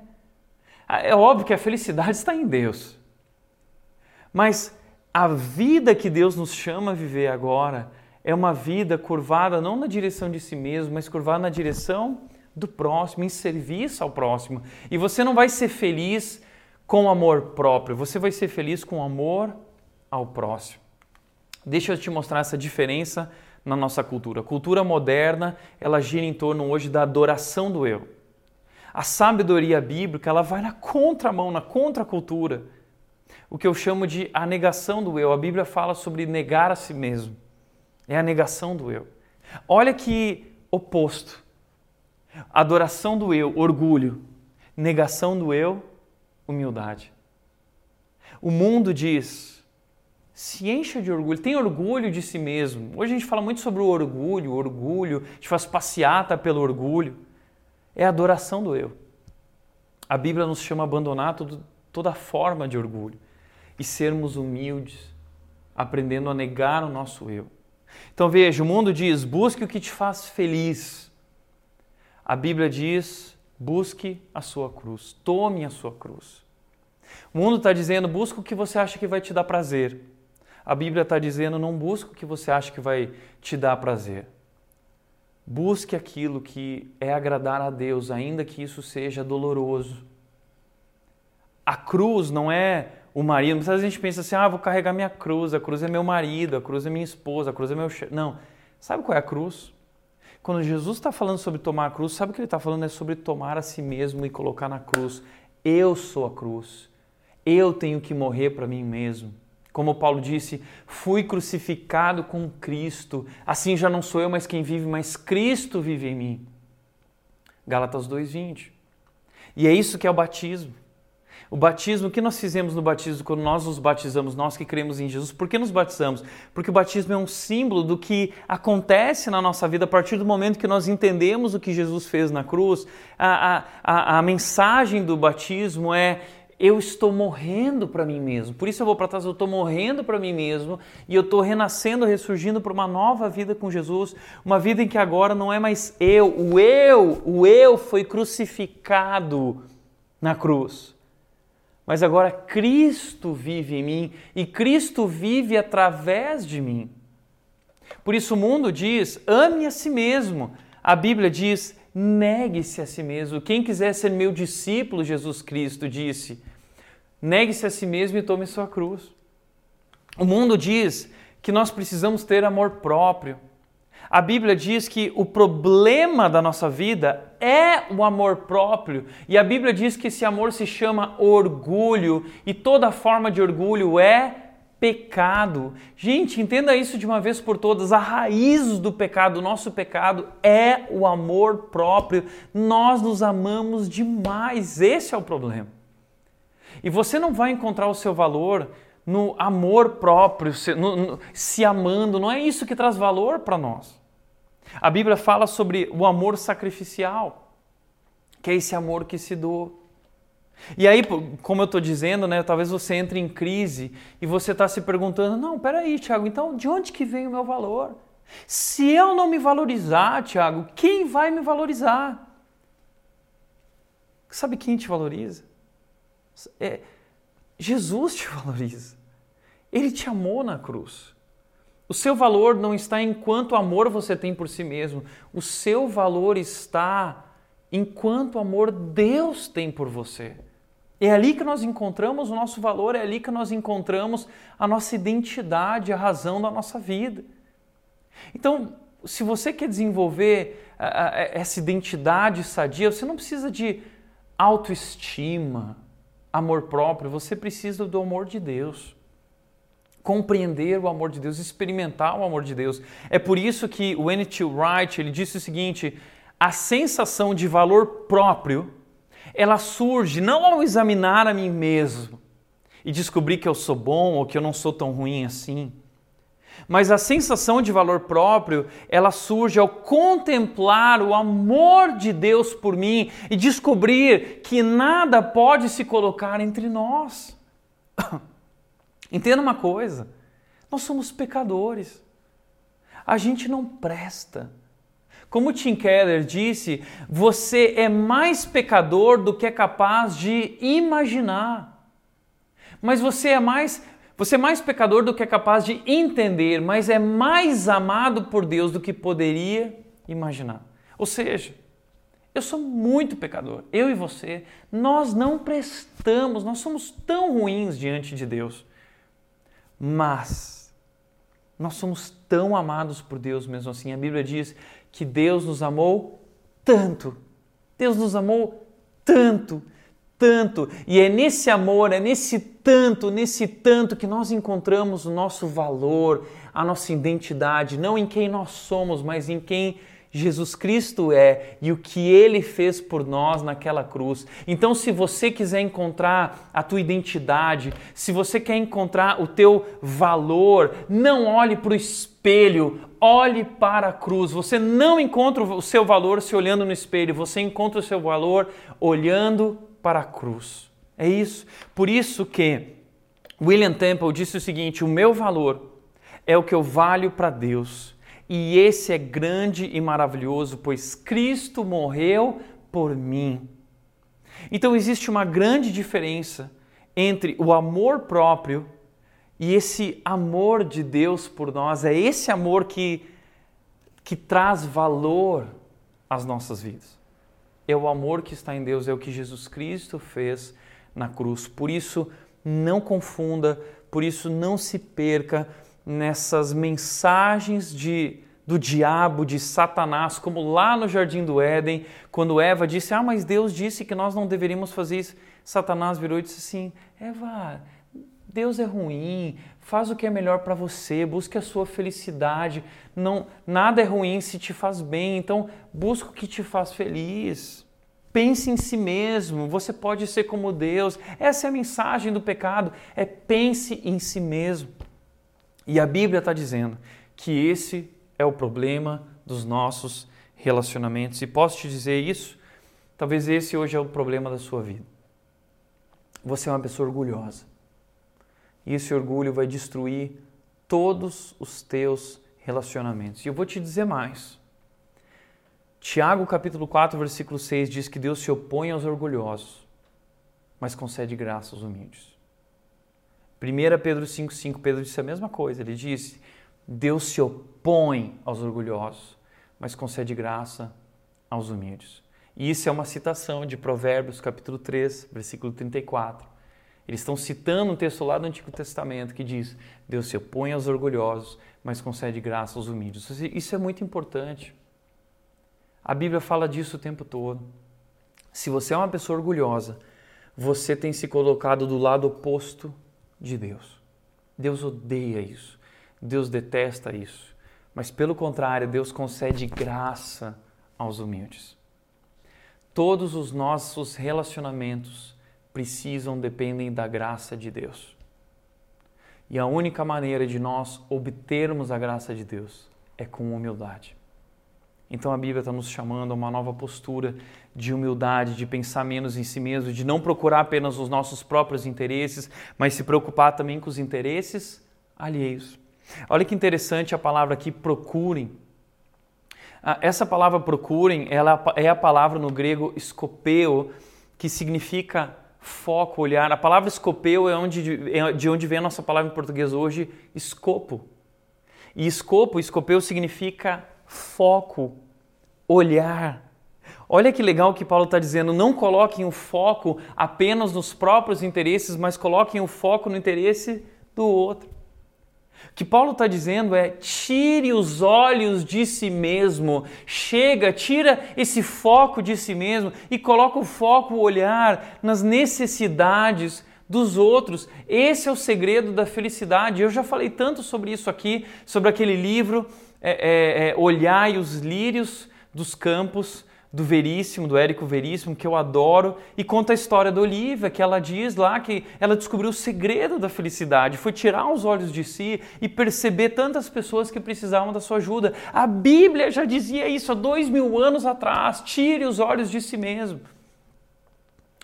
É óbvio que a felicidade está em Deus. Mas a vida que Deus nos chama a viver agora é uma vida curvada não na direção de si mesmo, mas curvada na direção do próximo, em serviço ao próximo. E você não vai ser feliz com amor próprio, você vai ser feliz com amor ao próximo. Deixa eu te mostrar essa diferença na nossa cultura. A cultura moderna, ela gira em torno hoje da adoração do eu. A sabedoria bíblica, ela vai na contramão, na contracultura o que eu chamo de a negação do eu. A Bíblia fala sobre negar a si mesmo. É a negação do eu. Olha que oposto. Adoração do eu, orgulho. Negação do eu, humildade. O mundo diz: se encha de orgulho, tem orgulho de si mesmo. Hoje a gente fala muito sobre o orgulho, o orgulho, a gente faz passeata pelo orgulho. É a adoração do eu. A Bíblia nos chama a abandonar todo, toda forma de orgulho e sermos humildes, aprendendo a negar o nosso eu. Então veja, o mundo diz: busque o que te faz feliz. A Bíblia diz: busque a sua cruz, tome a sua cruz. O mundo está dizendo: busque o que você acha que vai te dar prazer. A Bíblia está dizendo: não busque o que você acha que vai te dar prazer. Busque aquilo que é agradar a Deus, ainda que isso seja doloroso. A cruz não é o marido. Muitas vezes a gente pensa assim: ah, vou carregar minha cruz, a cruz é meu marido, a cruz é minha esposa, a cruz é meu chefe. Não. Sabe qual é a cruz? Quando Jesus está falando sobre tomar a cruz, sabe o que ele está falando? É sobre tomar a si mesmo e colocar na cruz. Eu sou a cruz. Eu tenho que morrer para mim mesmo. Como Paulo disse, fui crucificado com Cristo. Assim já não sou eu mais quem vive, mas Cristo vive em mim. Gálatas 2:20. E é isso que é o batismo. O batismo, o que nós fizemos no batismo quando nós nos batizamos, nós que cremos em Jesus, por que nos batizamos? Porque o batismo é um símbolo do que acontece na nossa vida a partir do momento que nós entendemos o que Jesus fez na cruz. A, a, a, a mensagem do batismo é eu estou morrendo para mim mesmo. Por isso eu vou para trás, eu estou morrendo para mim mesmo e eu estou renascendo, ressurgindo para uma nova vida com Jesus, uma vida em que agora não é mais eu, o eu, o eu foi crucificado na cruz mas agora Cristo vive em mim e Cristo vive através de mim. Por isso o mundo diz: ame a si mesmo. A Bíblia diz: negue-se a si mesmo. Quem quiser ser meu discípulo, Jesus Cristo disse, negue-se a si mesmo e tome sua cruz. O mundo diz que nós precisamos ter amor próprio. A Bíblia diz que o problema da nossa vida é o amor próprio, e a Bíblia diz que esse amor se chama orgulho, e toda forma de orgulho é pecado. Gente, entenda isso de uma vez por todas. A raiz do pecado, o nosso pecado, é o amor próprio. Nós nos amamos demais. Esse é o problema. E você não vai encontrar o seu valor no amor próprio, se, no, no, se amando. Não é isso que traz valor para nós. A Bíblia fala sobre o amor sacrificial, que é esse amor que se doa. E aí, como eu estou dizendo, né, talvez você entre em crise e você está se perguntando: não, peraí, Tiago, então de onde que vem o meu valor? Se eu não me valorizar, Tiago, quem vai me valorizar? Sabe quem te valoriza? É, Jesus te [laughs] valoriza. Ele te amou na cruz. O seu valor não está em quanto amor você tem por si mesmo. O seu valor está em quanto amor Deus tem por você. É ali que nós encontramos o nosso valor, é ali que nós encontramos a nossa identidade, a razão da nossa vida. Então, se você quer desenvolver essa identidade sadia, você não precisa de autoestima, amor próprio, você precisa do amor de Deus. Compreender o amor de Deus, experimentar o amor de Deus. É por isso que o N.T. Wright ele disse o seguinte: a sensação de valor próprio ela surge não ao examinar a mim mesmo e descobrir que eu sou bom ou que eu não sou tão ruim assim. Mas a sensação de valor próprio, ela surge ao contemplar o amor de Deus por mim e descobrir que nada pode se colocar entre nós. [coughs] Entenda uma coisa: nós somos pecadores. A gente não presta. Como Tim Keller disse, você é mais pecador do que é capaz de imaginar. Mas você é mais você é mais pecador do que é capaz de entender, mas é mais amado por Deus do que poderia imaginar. Ou seja, eu sou muito pecador, eu e você, nós não prestamos, nós somos tão ruins diante de Deus. Mas nós somos tão amados por Deus mesmo assim. A Bíblia diz que Deus nos amou tanto. Deus nos amou tanto, tanto. E é nesse amor, é nesse tanto, nesse tanto que nós encontramos o nosso valor, a nossa identidade, não em quem nós somos, mas em quem Jesus Cristo é e o que ele fez por nós naquela cruz. Então, se você quiser encontrar a tua identidade, se você quer encontrar o teu valor, não olhe para o espelho, olhe para a cruz. Você não encontra o seu valor se olhando no espelho, você encontra o seu valor olhando para a cruz. É isso. Por isso que William Temple disse o seguinte: o meu valor é o que eu valho para Deus e esse é grande e maravilhoso, pois Cristo morreu por mim. Então existe uma grande diferença entre o amor próprio e esse amor de Deus por nós. É esse amor que, que traz valor às nossas vidas. É o amor que está em Deus, é o que Jesus Cristo fez na cruz. Por isso, não confunda, por isso, não se perca nessas mensagens de, do diabo, de Satanás, como lá no jardim do Éden, quando Eva disse: Ah, mas Deus disse que nós não deveríamos fazer isso. Satanás virou e disse assim: Eva, Deus é ruim, faz o que é melhor para você, busque a sua felicidade. Não, nada é ruim se te faz bem, então busca o que te faz feliz. Pense em si mesmo, você pode ser como Deus. Essa é a mensagem do pecado, é pense em si mesmo. E a Bíblia está dizendo que esse é o problema dos nossos relacionamentos. E posso te dizer isso? Talvez esse hoje é o problema da sua vida. Você é uma pessoa orgulhosa. E esse orgulho vai destruir todos os teus relacionamentos. E eu vou te dizer mais. Tiago capítulo 4, versículo 6 diz que Deus se opõe aos orgulhosos, mas concede graça aos humildes. 1 Pedro 5,5, Pedro disse a mesma coisa. Ele disse: Deus se opõe aos orgulhosos, mas concede graça aos humildes. E isso é uma citação de Provérbios, capítulo 3, versículo 34. Eles estão citando um texto lá do Antigo Testamento que diz: Deus se opõe aos orgulhosos, mas concede graça aos humildes. Isso é muito importante. A Bíblia fala disso o tempo todo. Se você é uma pessoa orgulhosa, você tem se colocado do lado oposto de Deus. Deus odeia isso. Deus detesta isso. Mas pelo contrário, Deus concede graça aos humildes. Todos os nossos relacionamentos precisam, dependem da graça de Deus. E a única maneira de nós obtermos a graça de Deus é com humildade. Então a Bíblia está nos chamando a uma nova postura de humildade, de pensar menos em si mesmo, de não procurar apenas os nossos próprios interesses, mas se preocupar também com os interesses alheios. Olha que interessante a palavra aqui, procurem. Ah, essa palavra procurem, ela é a palavra no grego escopeu, que significa foco, olhar. A palavra escopeu é, onde, é de onde vem a nossa palavra em português hoje, escopo. E escopo, escopeu significa foco, olhar. Olha que legal que Paulo está dizendo: não coloquem o foco apenas nos próprios interesses, mas coloquem o foco no interesse do outro. O que Paulo está dizendo é: tire os olhos de si mesmo, chega, tira esse foco de si mesmo e coloca o foco, o olhar nas necessidades dos outros. Esse é o segredo da felicidade. Eu já falei tanto sobre isso aqui, sobre aquele livro é, é, é Olhai os Lírios dos Campos do Veríssimo, do Érico Veríssimo, que eu adoro, e conta a história da Olivia, que ela diz lá que ela descobriu o segredo da felicidade, foi tirar os olhos de si e perceber tantas pessoas que precisavam da sua ajuda. A Bíblia já dizia isso há dois mil anos atrás: tire os olhos de si mesmo.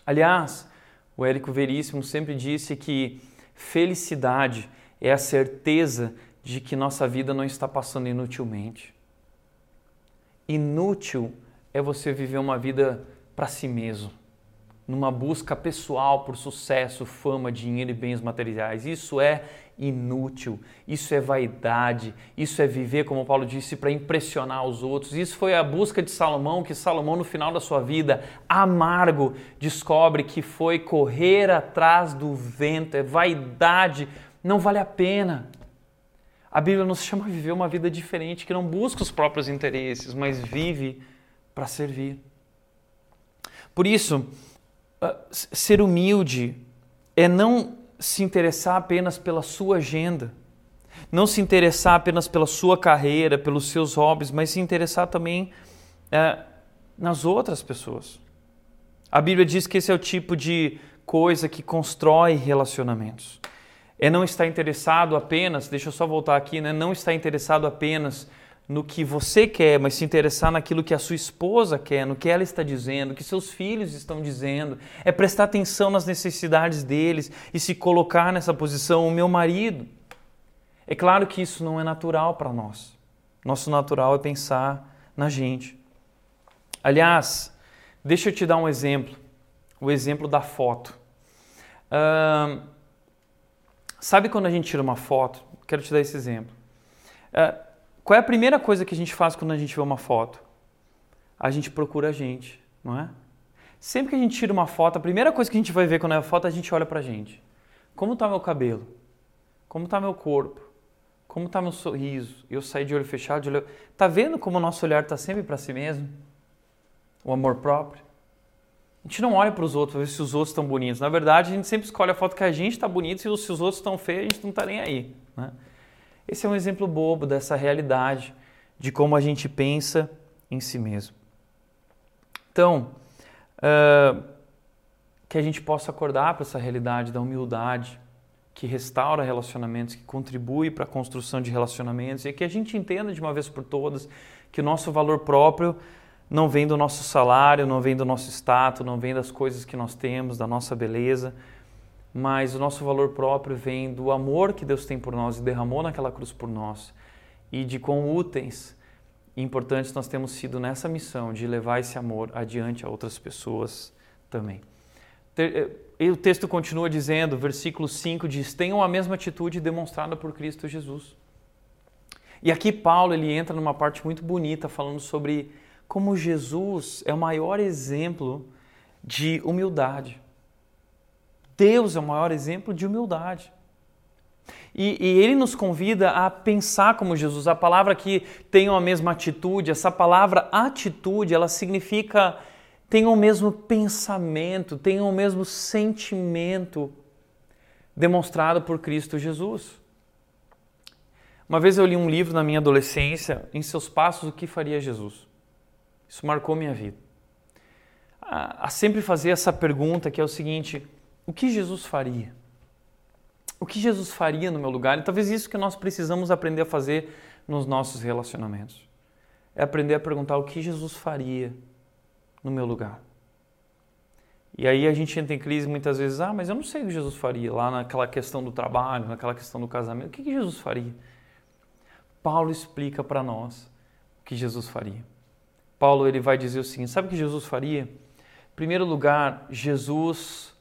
Aliás, o Érico Veríssimo sempre disse que felicidade é a certeza de que nossa vida não está passando inutilmente. Inútil é você viver uma vida para si mesmo, numa busca pessoal por sucesso, fama, dinheiro e bens materiais. Isso é inútil, isso é vaidade, isso é viver, como Paulo disse, para impressionar os outros. Isso foi a busca de Salomão, que Salomão, no final da sua vida, amargo, descobre que foi correr atrás do vento, é vaidade, não vale a pena. A Bíblia nos chama a viver uma vida diferente, que não busca os próprios interesses, mas vive para servir. Por isso, ah, ser humilde é não se interessar apenas pela sua agenda, não se interessar apenas pela sua carreira, pelos seus hobbies, mas se interessar também é, nas outras pessoas. A Bíblia diz que esse é o tipo de coisa que constrói relacionamentos. É não estar interessado apenas, deixa eu só voltar aqui, né? não estar interessado apenas no que você quer, mas se interessar naquilo que a sua esposa quer, no que ela está dizendo, que seus filhos estão dizendo, é prestar atenção nas necessidades deles e se colocar nessa posição. O meu marido. É claro que isso não é natural para nós. Nosso natural é pensar na gente. Aliás, deixa eu te dar um exemplo, o exemplo da foto. Uh, sabe quando a gente tira uma foto? Quero te dar esse exemplo. Uh, qual é a primeira coisa que a gente faz quando a gente vê uma foto? A gente procura a gente, não é? Sempre que a gente tira uma foto, a primeira coisa que a gente vai ver quando é a foto, a gente olha pra gente. Como está meu cabelo? Como está meu corpo? Como está meu sorriso? Eu saí de olho fechado, de olho... Tá vendo como o nosso olhar está sempre para si mesmo? O amor próprio? A gente não olha para os outros para ver se os outros estão bonitos. Na verdade, a gente sempre escolhe a foto que a gente está bonito e se os outros estão feios, a gente não está nem aí. Né? Esse é um exemplo bobo dessa realidade, de como a gente pensa em si mesmo. Então, uh, que a gente possa acordar para essa realidade da humildade, que restaura relacionamentos, que contribui para a construção de relacionamentos e que a gente entenda de uma vez por todas que o nosso valor próprio não vem do nosso salário, não vem do nosso status, não vem das coisas que nós temos, da nossa beleza, mas o nosso valor próprio vem do amor que Deus tem por nós e derramou naquela cruz por nós e de quão úteis e importantes nós temos sido nessa missão de levar esse amor adiante a outras pessoas também. Eh, e o texto continua dizendo, versículo 5 diz: "Tenham a mesma atitude demonstrada por Cristo Jesus". E aqui Paulo ele entra numa parte muito bonita falando sobre como Jesus é o maior exemplo de humildade Deus é o maior exemplo de humildade. E, e, ele nos convida a pensar como Jesus. A palavra que tem a mesma atitude, essa palavra atitude, ela significa tenham o mesmo pensamento, tenham o mesmo sentimento demonstrado por Cristo Jesus. Uma vez eu li um livro na minha adolescência, Em Seus Passos, o que faria Jesus? Isso marcou minha vida. A, a sempre fazer essa pergunta que é o seguinte: o que Jesus faria? O que Jesus faria no meu lugar? E talvez isso que nós precisamos aprender a fazer nos nossos relacionamentos. É aprender a perguntar o que Jesus faria no meu lugar. E aí a gente entra em crise muitas vezes, ah, mas eu não sei o que Jesus faria lá naquela questão do trabalho, naquela questão do casamento. O que, que Jesus faria? Paulo explica para nós o que Jesus faria. Paulo ele vai dizer o seguinte: sabe o que Jesus faria? Em primeiro lugar, Jesus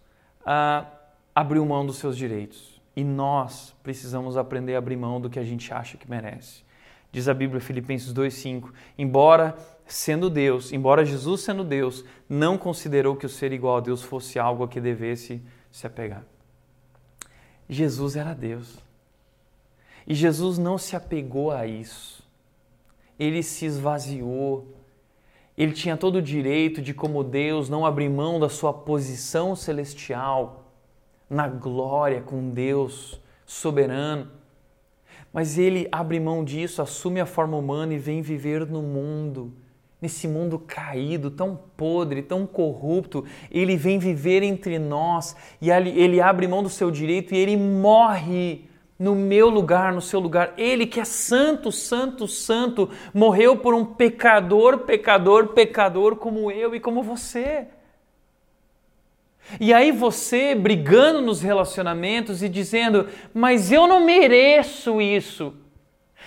ah, abriu mão dos seus direitos. E nós precisamos aprender a abrir mão do que a gente acha que merece. Diz a Bíblia, Filipenses 2,5: Embora sendo Deus, embora Jesus sendo Deus, não considerou que o ser igual a Deus fosse algo a que devesse se apegar. Jesus era Deus. E Jesus não se apegou a isso. Ele se esvaziou. Ele tinha todo o direito de, como Deus, não abrir mão da sua posição celestial, na glória com Deus soberano. Mas ele abre mão disso, assume a forma humana e vem viver no mundo nesse mundo caído, tão podre, tão corrupto, ele vem viver entre nós e ele abre mão do seu direito e ele morre no meu lugar, no seu lugar. Ele que é santo, santo, santo, morreu por um pecador, pecador, pecador como eu e como você. E aí você brigando nos relacionamentos e dizendo, mas eu não mereço isso.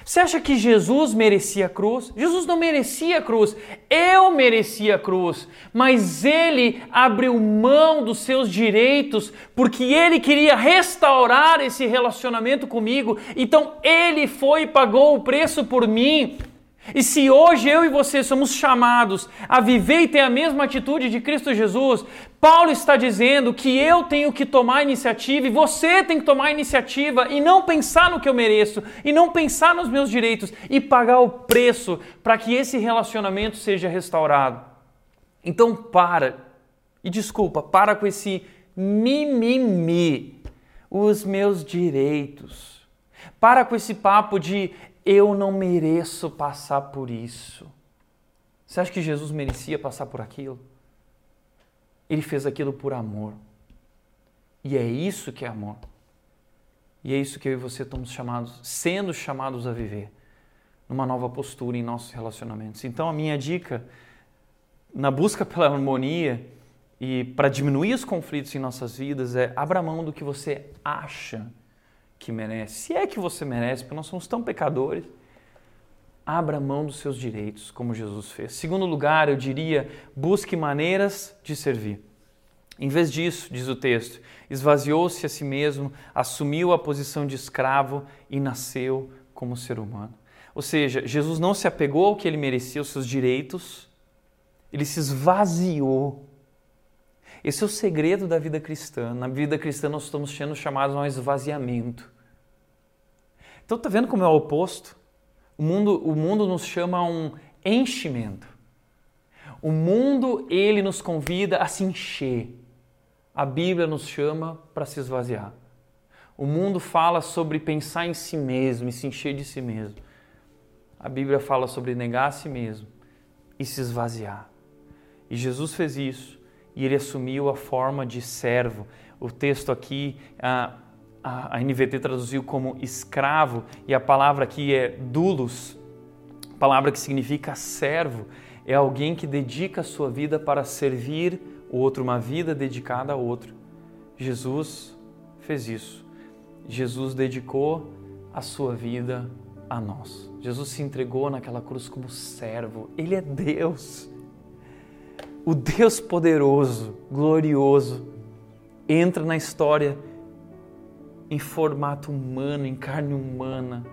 Você acha que Jesus merecia a cruz? Jesus não merecia a cruz. Eu merecia a cruz. Mas ele abriu mão dos seus direitos porque ele queria restaurar esse relacionamento comigo. Então ele foi e pagou o preço por mim. E se hoje eu e você somos chamados a viver e ter a mesma atitude de Cristo Jesus, Paulo está dizendo que eu tenho que tomar iniciativa e você tem que tomar iniciativa e não pensar no que eu mereço, e não pensar nos meus direitos e pagar o preço para que esse relacionamento seja restaurado. Então para, e desculpa, para com esse mimimi, os meus direitos. Para com esse papo de eu não mereço passar por isso. Você acha que Jesus merecia passar por aquilo? Ele fez aquilo por amor. E é isso que é amor. E é isso que eu e você estamos chamados, sendo chamados a viver, numa nova postura em nossos relacionamentos. Então, a minha dica, na busca pela harmonia e para diminuir os conflitos em nossas vidas, é abra mão do que você acha que merece, se é que você merece, porque nós somos tão pecadores, abra mão dos seus direitos, como Jesus fez. Segundo lugar, eu diria, busque maneiras de servir. Em vez disso, diz o texto, esvaziou-se a si mesmo, assumiu a posição de escravo e nasceu como ser humano. Ou seja, Jesus não se apegou ao que ele merecia, os seus direitos, ele se esvaziou esse é o segredo da vida cristã. Na vida cristã nós estamos sendo chamados a um esvaziamento. Então tá vendo como é o oposto? O mundo, o mundo nos chama a um enchimento. O mundo ele nos convida a se encher. A Bíblia nos chama para se esvaziar. O mundo fala sobre pensar em si mesmo e se encher de si mesmo. A Bíblia fala sobre negar a si mesmo e se esvaziar. E Jesus fez isso e ele assumiu a forma de servo. O texto aqui, a, a NVT traduziu como escravo, e a palavra aqui é dulos, palavra que significa servo. É alguém que dedica a sua vida para servir o outro, uma vida dedicada a outro. Jesus fez isso. Jesus dedicou a sua vida a nós. Jesus se entregou naquela cruz como servo. Ele é Deus o Deus poderoso, glorioso, entra na história em formato humano, em carne humana,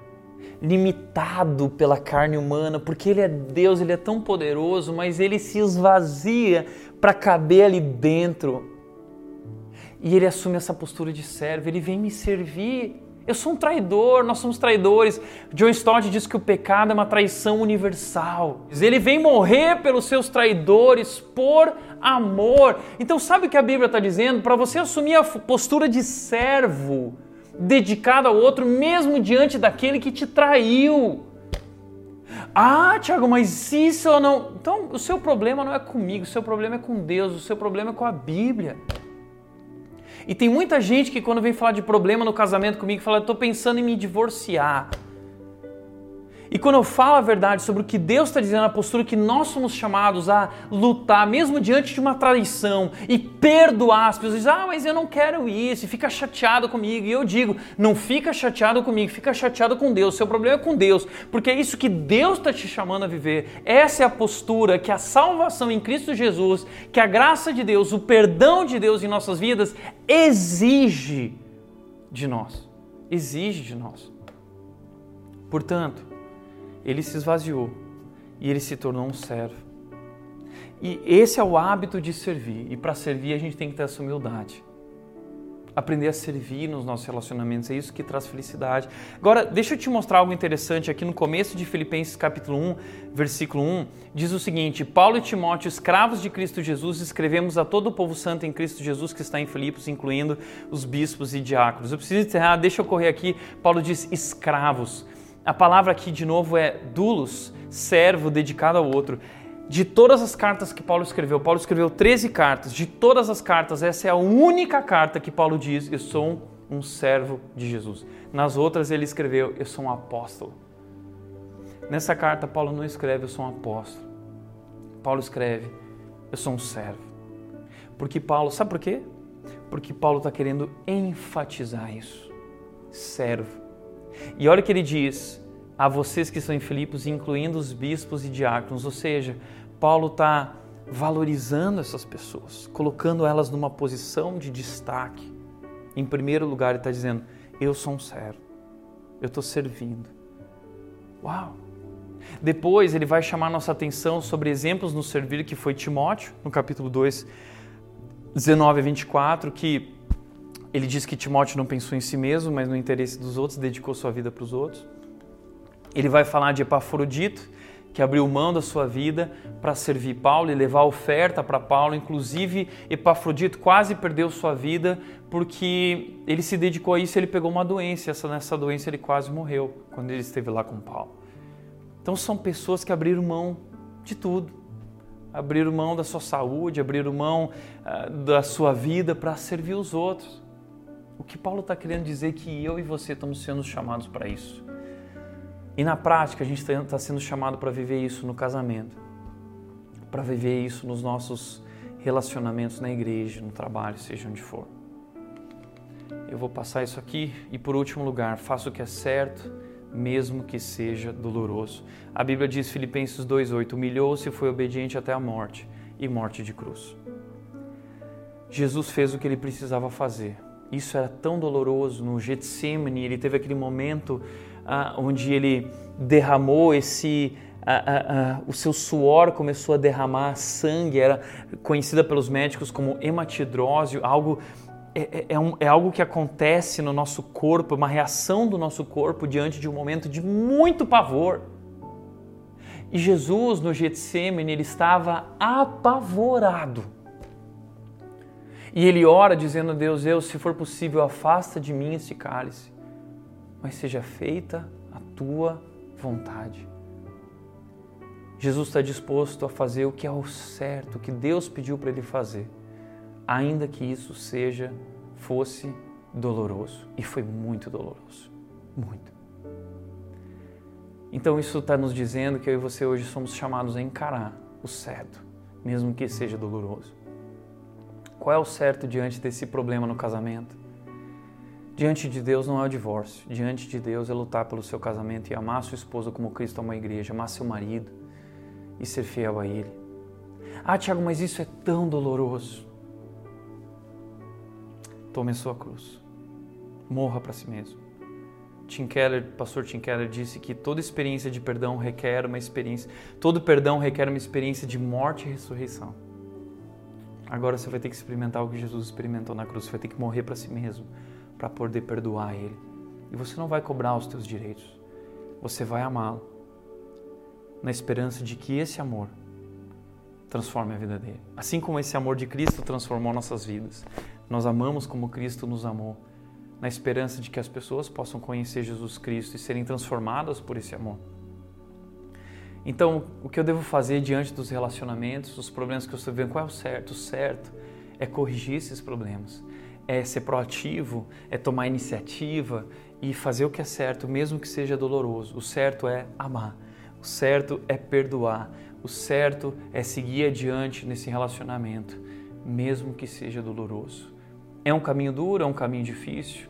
limitado pela carne humana, porque Ele é Deus, Ele é tão poderoso, mas Ele se esvazia para caber ali dentro. E ele assume essa postura de servo, ele vem me servir. Eu sou um traidor, nós somos traidores. John Stott diz que o pecado é uma traição universal. Ele vem morrer pelos seus traidores por amor. Então, sabe o que a Bíblia está dizendo? Para você assumir a postura de servo, dedicado ao outro, mesmo diante daquele que te traiu. Ah, Tiago, mas isso ou não. Então, o seu problema não é comigo, o seu problema é com Deus, o seu problema é com a Bíblia. E tem muita gente que quando vem falar de problema no casamento comigo, fala, estou pensando em me divorciar. E quando eu falo a verdade sobre o que Deus está dizendo, a postura que nós somos chamados a lutar, mesmo diante de uma traição, e perdoar, as pessoas ah, mas eu não quero isso, e fica chateado comigo. E eu digo, não fica chateado comigo, fica chateado com Deus. Seu problema é com Deus, porque é isso que Deus está te chamando a viver. Essa é a postura que a salvação em Cristo Jesus, que a graça de Deus, o perdão de Deus em nossas vidas exige de nós. Exige de nós. Portanto, ele se esvaziou e ele se tornou um servo. E esse é o hábito de servir. E para servir a gente tem que ter essa humildade. Aprender a servir nos nossos relacionamentos, é isso que traz felicidade. Agora, deixa eu te mostrar algo interessante aqui no começo de Filipenses capítulo 1, versículo 1, diz o seguinte: Paulo e Timóteo, escravos de Cristo Jesus, escrevemos a todo o povo santo em Cristo Jesus que está em Filipos, incluindo os bispos e diáconos. Eu preciso encerrar, deixa eu correr aqui. Paulo diz escravos. A palavra aqui de novo é dulos, servo dedicado ao outro. De todas as cartas que Paulo escreveu, Paulo escreveu 13 cartas. De todas as cartas, essa é a única carta que Paulo diz: Eu sou um, servo de Jesus. Nas outras, ele escreveu: Eu sou um apóstolo. Nessa carta, Paulo não escreve: Eu sou um apóstolo. Paulo escreve: Eu sou um servo. Porque Paulo, sabe por quê? Porque Paulo está querendo enfatizar isso. Servo e olha o que ele diz a vocês que estão em Filipos, incluindo os bispos e diáconos, ou seja, Paulo está valorizando essas pessoas, colocando elas numa posição de destaque. Em primeiro lugar, ele está dizendo: Eu sou um servo, eu estou servindo. Uau! Depois, ele vai chamar nossa atenção sobre exemplos no servir, que foi Timóteo, no capítulo 2, 19 a 24, que ele diz que Timóteo não pensou em si mesmo, mas no interesse dos outros, dedicou sua vida para os outros. Ele vai falar de Epafrodito, que abriu mão da sua vida para servir Paulo e levar oferta para Paulo. Inclusive, Epafrodito quase perdeu sua vida porque ele se dedicou a isso ele pegou uma doença. Essa, nessa doença ele quase morreu quando ele esteve lá com Paulo. Então, são pessoas que abriram mão de tudo. Abriram mão da sua saúde, abriram mão uh, da sua vida para servir os outros. O que Paulo está querendo dizer é que eu e você estamos sendo chamados para isso. E na prática, a gente está tá sendo chamado para viver isso no casamento, para viver isso nos nossos relacionamentos na igreja, no trabalho, seja onde for. Eu vou passar isso aqui e, por último lugar, faça o que é certo, mesmo que seja doloroso. A Bíblia diz, Filipenses 2,8: humilhou-se e foi obediente até a morte e morte de cruz. Jesus fez o que ele precisava fazer isso era tão doloroso no Getsemane, ele teve aquele momento ah, onde ele derramou esse ah, ah, ah, o seu suor começou a derramar sangue, era conhecida pelos médicos como hematidrose, algo é, é, é, um, é, algo que acontece no nosso corpo, uma reação do nosso corpo diante de um momento de muito pavor. E Jesus no Getsemane ele estava apavorado. E ele ora dizendo a Deus: Deus, se for possível, afasta de mim este cálice, mas seja feita a tua vontade. Jesus está disposto a fazer o que é o certo, o que Deus pediu para ele fazer, ainda que isso seja, fosse doloroso. E foi muito doloroso. Muito. Então isso está nos dizendo que eu e você hoje somos chamados a encarar o certo, mesmo que seja doloroso. Qual é o certo diante desse problema no casamento? Diante de Deus não é o divórcio. Diante de Deus é lutar pelo seu casamento e amar sua esposa como Cristo ama a igreja, amar seu marido e ser fiel a Ele. Ah, Tiago, mas isso é tão doloroso. Tome a sua cruz. Morra para si mesmo. Tim Keller, pastor Tim Keller disse que toda experiência de perdão requer uma experiência, todo perdão requer uma experiência de morte e ressurreição. Agora você vai ter que experimentar o que Jesus experimentou na cruz. Você vai ter que morrer para si mesmo para poder perdoar ele. E você não vai cobrar os teus direitos. Você vai amá-lo na esperança de que esse amor transforme a vida dele. Assim como esse amor de Cristo transformou nossas vidas. Nós amamos como Cristo nos amou, na esperança de que as pessoas possam conhecer Jesus Cristo e serem transformadas por esse amor. Então, o que eu devo fazer diante dos relacionamentos, dos problemas que eu estou vivendo, qual é o certo? O certo é corrigir esses problemas, é ser proativo, é tomar iniciativa e fazer o que é certo, mesmo que seja doloroso. O certo é amar, o certo é perdoar, o certo é seguir adiante nesse relacionamento, mesmo que seja doloroso. É um caminho duro, é um caminho difícil.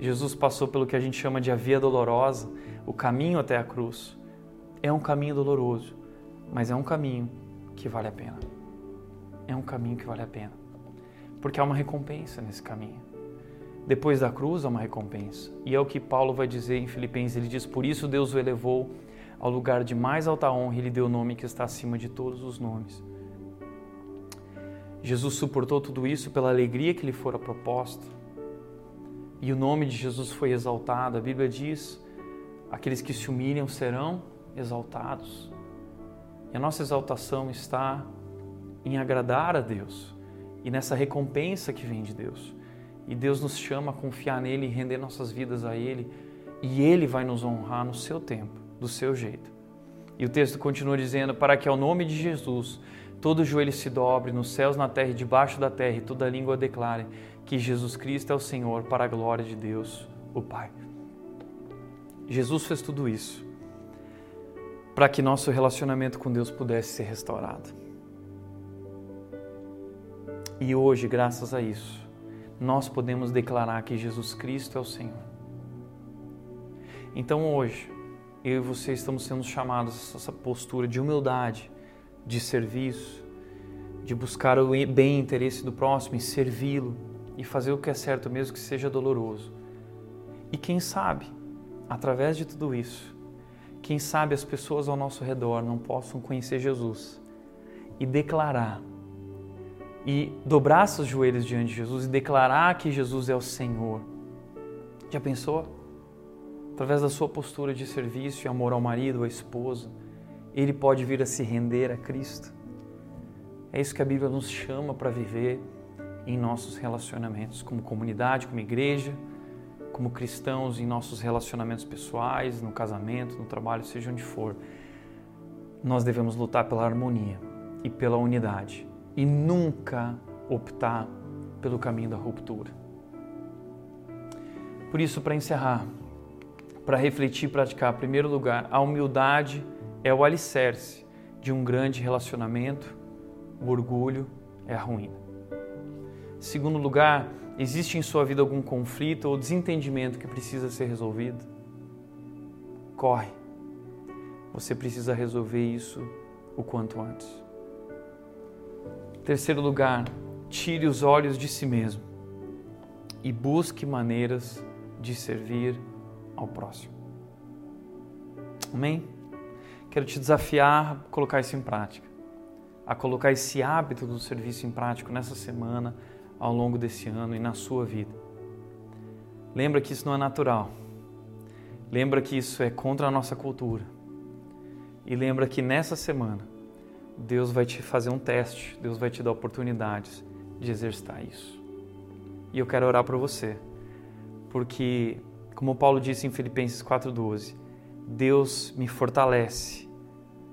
Jesus passou pelo que a gente chama de a via dolorosa, o caminho até a cruz. É um caminho doloroso, mas é um caminho que vale a pena. É um caminho que vale a pena. Porque há uma recompensa nesse caminho. Depois da cruz há uma recompensa. E é o que Paulo vai dizer em Filipenses. Ele diz: Por isso Deus o elevou ao lugar de mais alta honra e lhe deu o nome que está acima de todos os nomes. Jesus suportou tudo isso pela alegria que lhe fora proposta. E o nome de Jesus foi exaltado. A Bíblia diz: aqueles que se humilham serão exaltados. E a nossa exaltação está em agradar a Deus e nessa recompensa que vem de Deus. E Deus nos chama a confiar nele e render nossas vidas a Ele, e Ele vai nos honrar no seu tempo, do seu jeito. E o texto continua dizendo: Para que ao nome de Jesus todo joelho se dobre nos céus, na terra e debaixo da terra, e toda língua declare que Jesus Cristo é o Senhor, para a glória de Deus, o Pai. Jesus fez tudo isso para que nosso relacionamento com Deus pudesse ser restaurado. E hoje, graças a isso, nós podemos declarar que Jesus Cristo é o Senhor. Então hoje, eu e você estamos sendo chamados a essa postura de humildade, de serviço, de buscar o bem interesse do próximo e servi-lo e fazer o que é certo mesmo que seja doloroso. E quem sabe, através de tudo isso, quem sabe as pessoas ao nosso redor não possam conhecer Jesus e declarar, e dobrar seus joelhos diante de Jesus e declarar que Jesus é o Senhor. Já pensou? Através da sua postura de serviço e amor ao marido, à esposa, ele pode vir a se render a Cristo. É isso que a Bíblia nos chama para viver em nossos relacionamentos, como comunidade, como igreja, como cristãos em nossos relacionamentos pessoais, no casamento, no trabalho, seja onde for, nós devemos lutar pela harmonia e pela unidade e nunca optar pelo caminho da ruptura. Por isso, para encerrar, para refletir e praticar, em primeiro lugar, a humildade é o alicerce de um grande relacionamento, o orgulho é a ruína. Em segundo lugar, Existe em sua vida algum conflito ou desentendimento que precisa ser resolvido? Corre. Você precisa resolver isso o quanto antes. Terceiro lugar, tire os olhos de si mesmo e busque maneiras de servir ao próximo. Amém? Quero te desafiar a colocar isso em prática, a colocar esse hábito do serviço em prática nessa semana ao longo desse ano e na sua vida. Lembra que isso não é natural. Lembra que isso é contra a nossa cultura. E lembra que nessa semana Deus vai te fazer um teste, Deus vai te dar oportunidades de exercitar isso. E eu quero orar por você, porque, como Paulo disse em Filipenses 4,12, Deus me fortalece.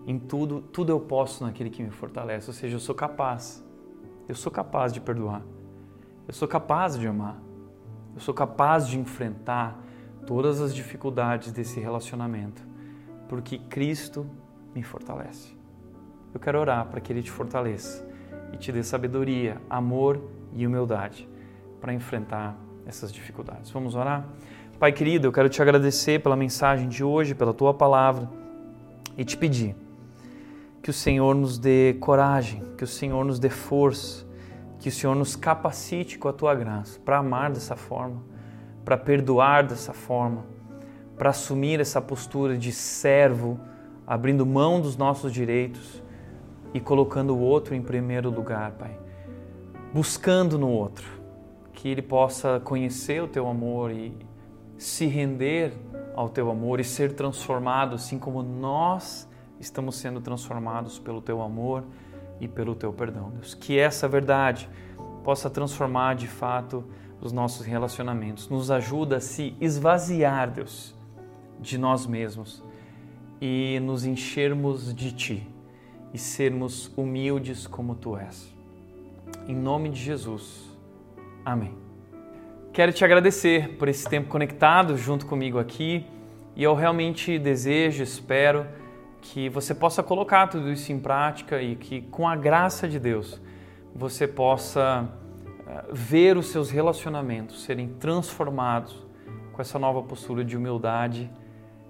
Em tudo, tudo eu posso naquele que me fortalece. Ou seja, eu sou capaz. Eu sou capaz de perdoar. Eu sou capaz de amar. Eu sou capaz de enfrentar todas as dificuldades desse relacionamento, porque Cristo me fortalece. Eu quero orar para que Ele te fortaleça e te dê sabedoria, amor e humildade para enfrentar essas dificuldades. Vamos orar? Pai querido, eu quero te agradecer pela mensagem de hoje, pela tua palavra e te pedir que o Senhor nos dê coragem, que o Senhor nos dê força que o Senhor nos capacite com a tua graça para amar dessa forma, para perdoar dessa forma, para assumir essa postura de servo, abrindo mão dos nossos direitos e colocando o outro em primeiro lugar, Pai. buscando no outro, que ele possa conhecer o teu amor e se render ao teu amor e ser transformado, assim como nós estamos sendo transformados pelo teu amor e pelo teu perdão, Deus. Que essa verdade possa transformar de fato os nossos relacionamentos, nos ajuda a se esvaziar, Deus, de nós mesmos e nos enchermos de Ti e sermos humildes como Tu és. Em nome de Jesus. Amém. Quero te agradecer por esse tempo conectado junto comigo aqui e eu realmente desejo, espero que você possa colocar tudo isso em prática e que com a graça de Deus você possa eh, ver os seus relacionamentos serem transformados com essa nova postura de humildade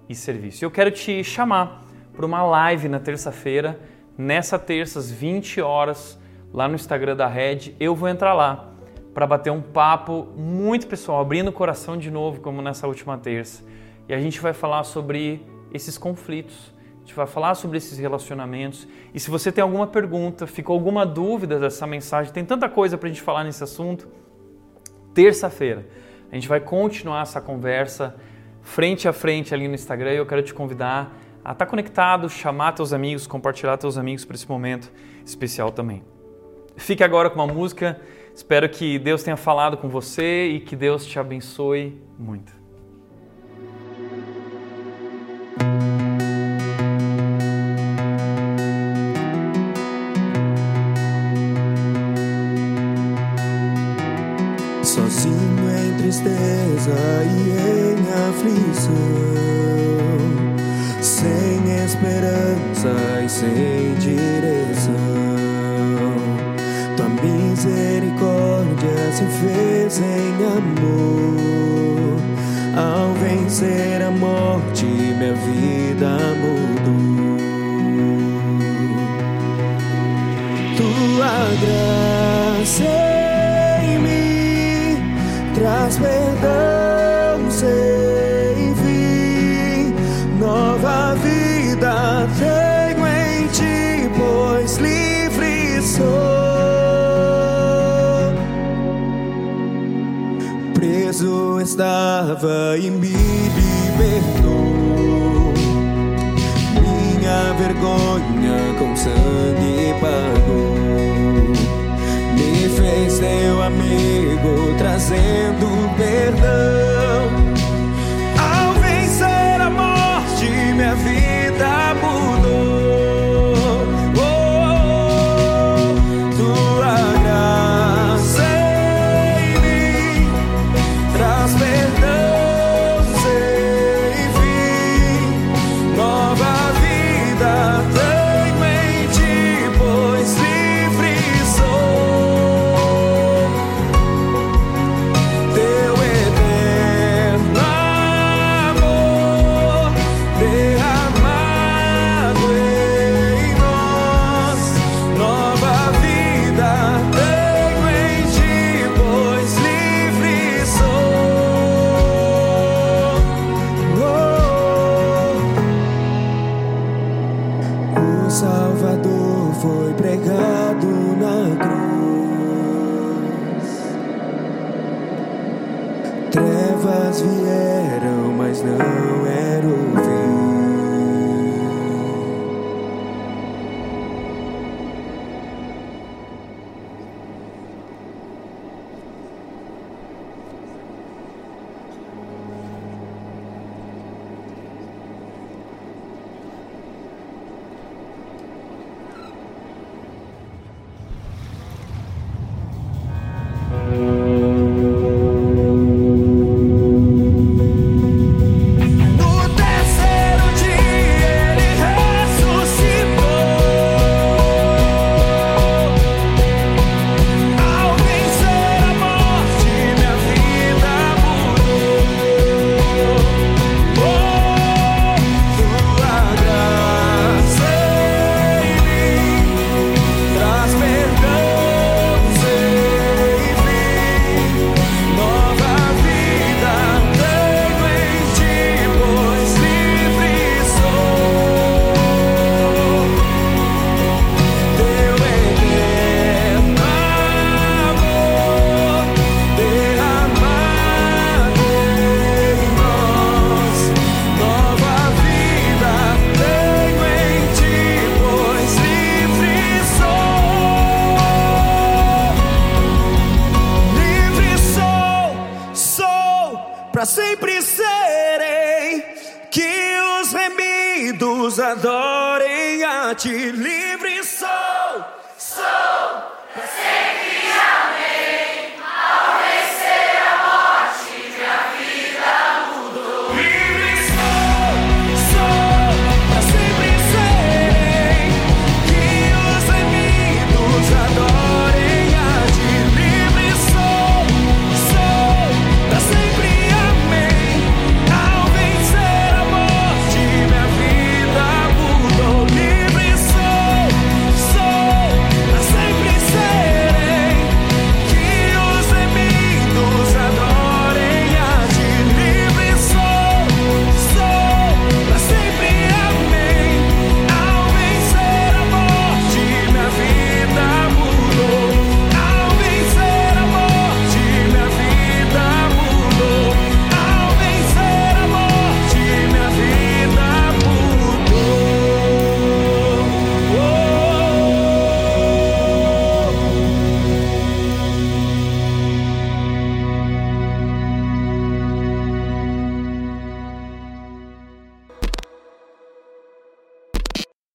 e serviço. Eu quero te chamar para uma live na terça-feira, nessa terça às 20 horas, lá no Instagram da Red. Eu vou entrar lá para bater um papo muito pessoal, abrindo o coração de novo, como nessa última terça. E a gente vai falar sobre esses conflitos, gente vai falar sobre esses relacionamentos. E se você tem alguma pergunta, ficou alguma dúvida dessa mensagem, tem tanta coisa para a gente falar nesse assunto, terça-feira a gente vai continuar essa conversa frente a frente ali no Instagram e eu quero te convidar a estar conectado, chamar teus amigos, compartilhar teus amigos para esse momento especial também. Fique agora com uma música Espero que Deus tenha falado com você e que Deus te abençoe muito. E em aflição, sem esperança e sem direção misericórdia se fez em amor. Ao vencer a morte, minha vida mudou. Tua graça em mim traz perdão estava e me libertou. Minha vergonha com sangue pagou. Me fez teu amigo, trazendo perdão.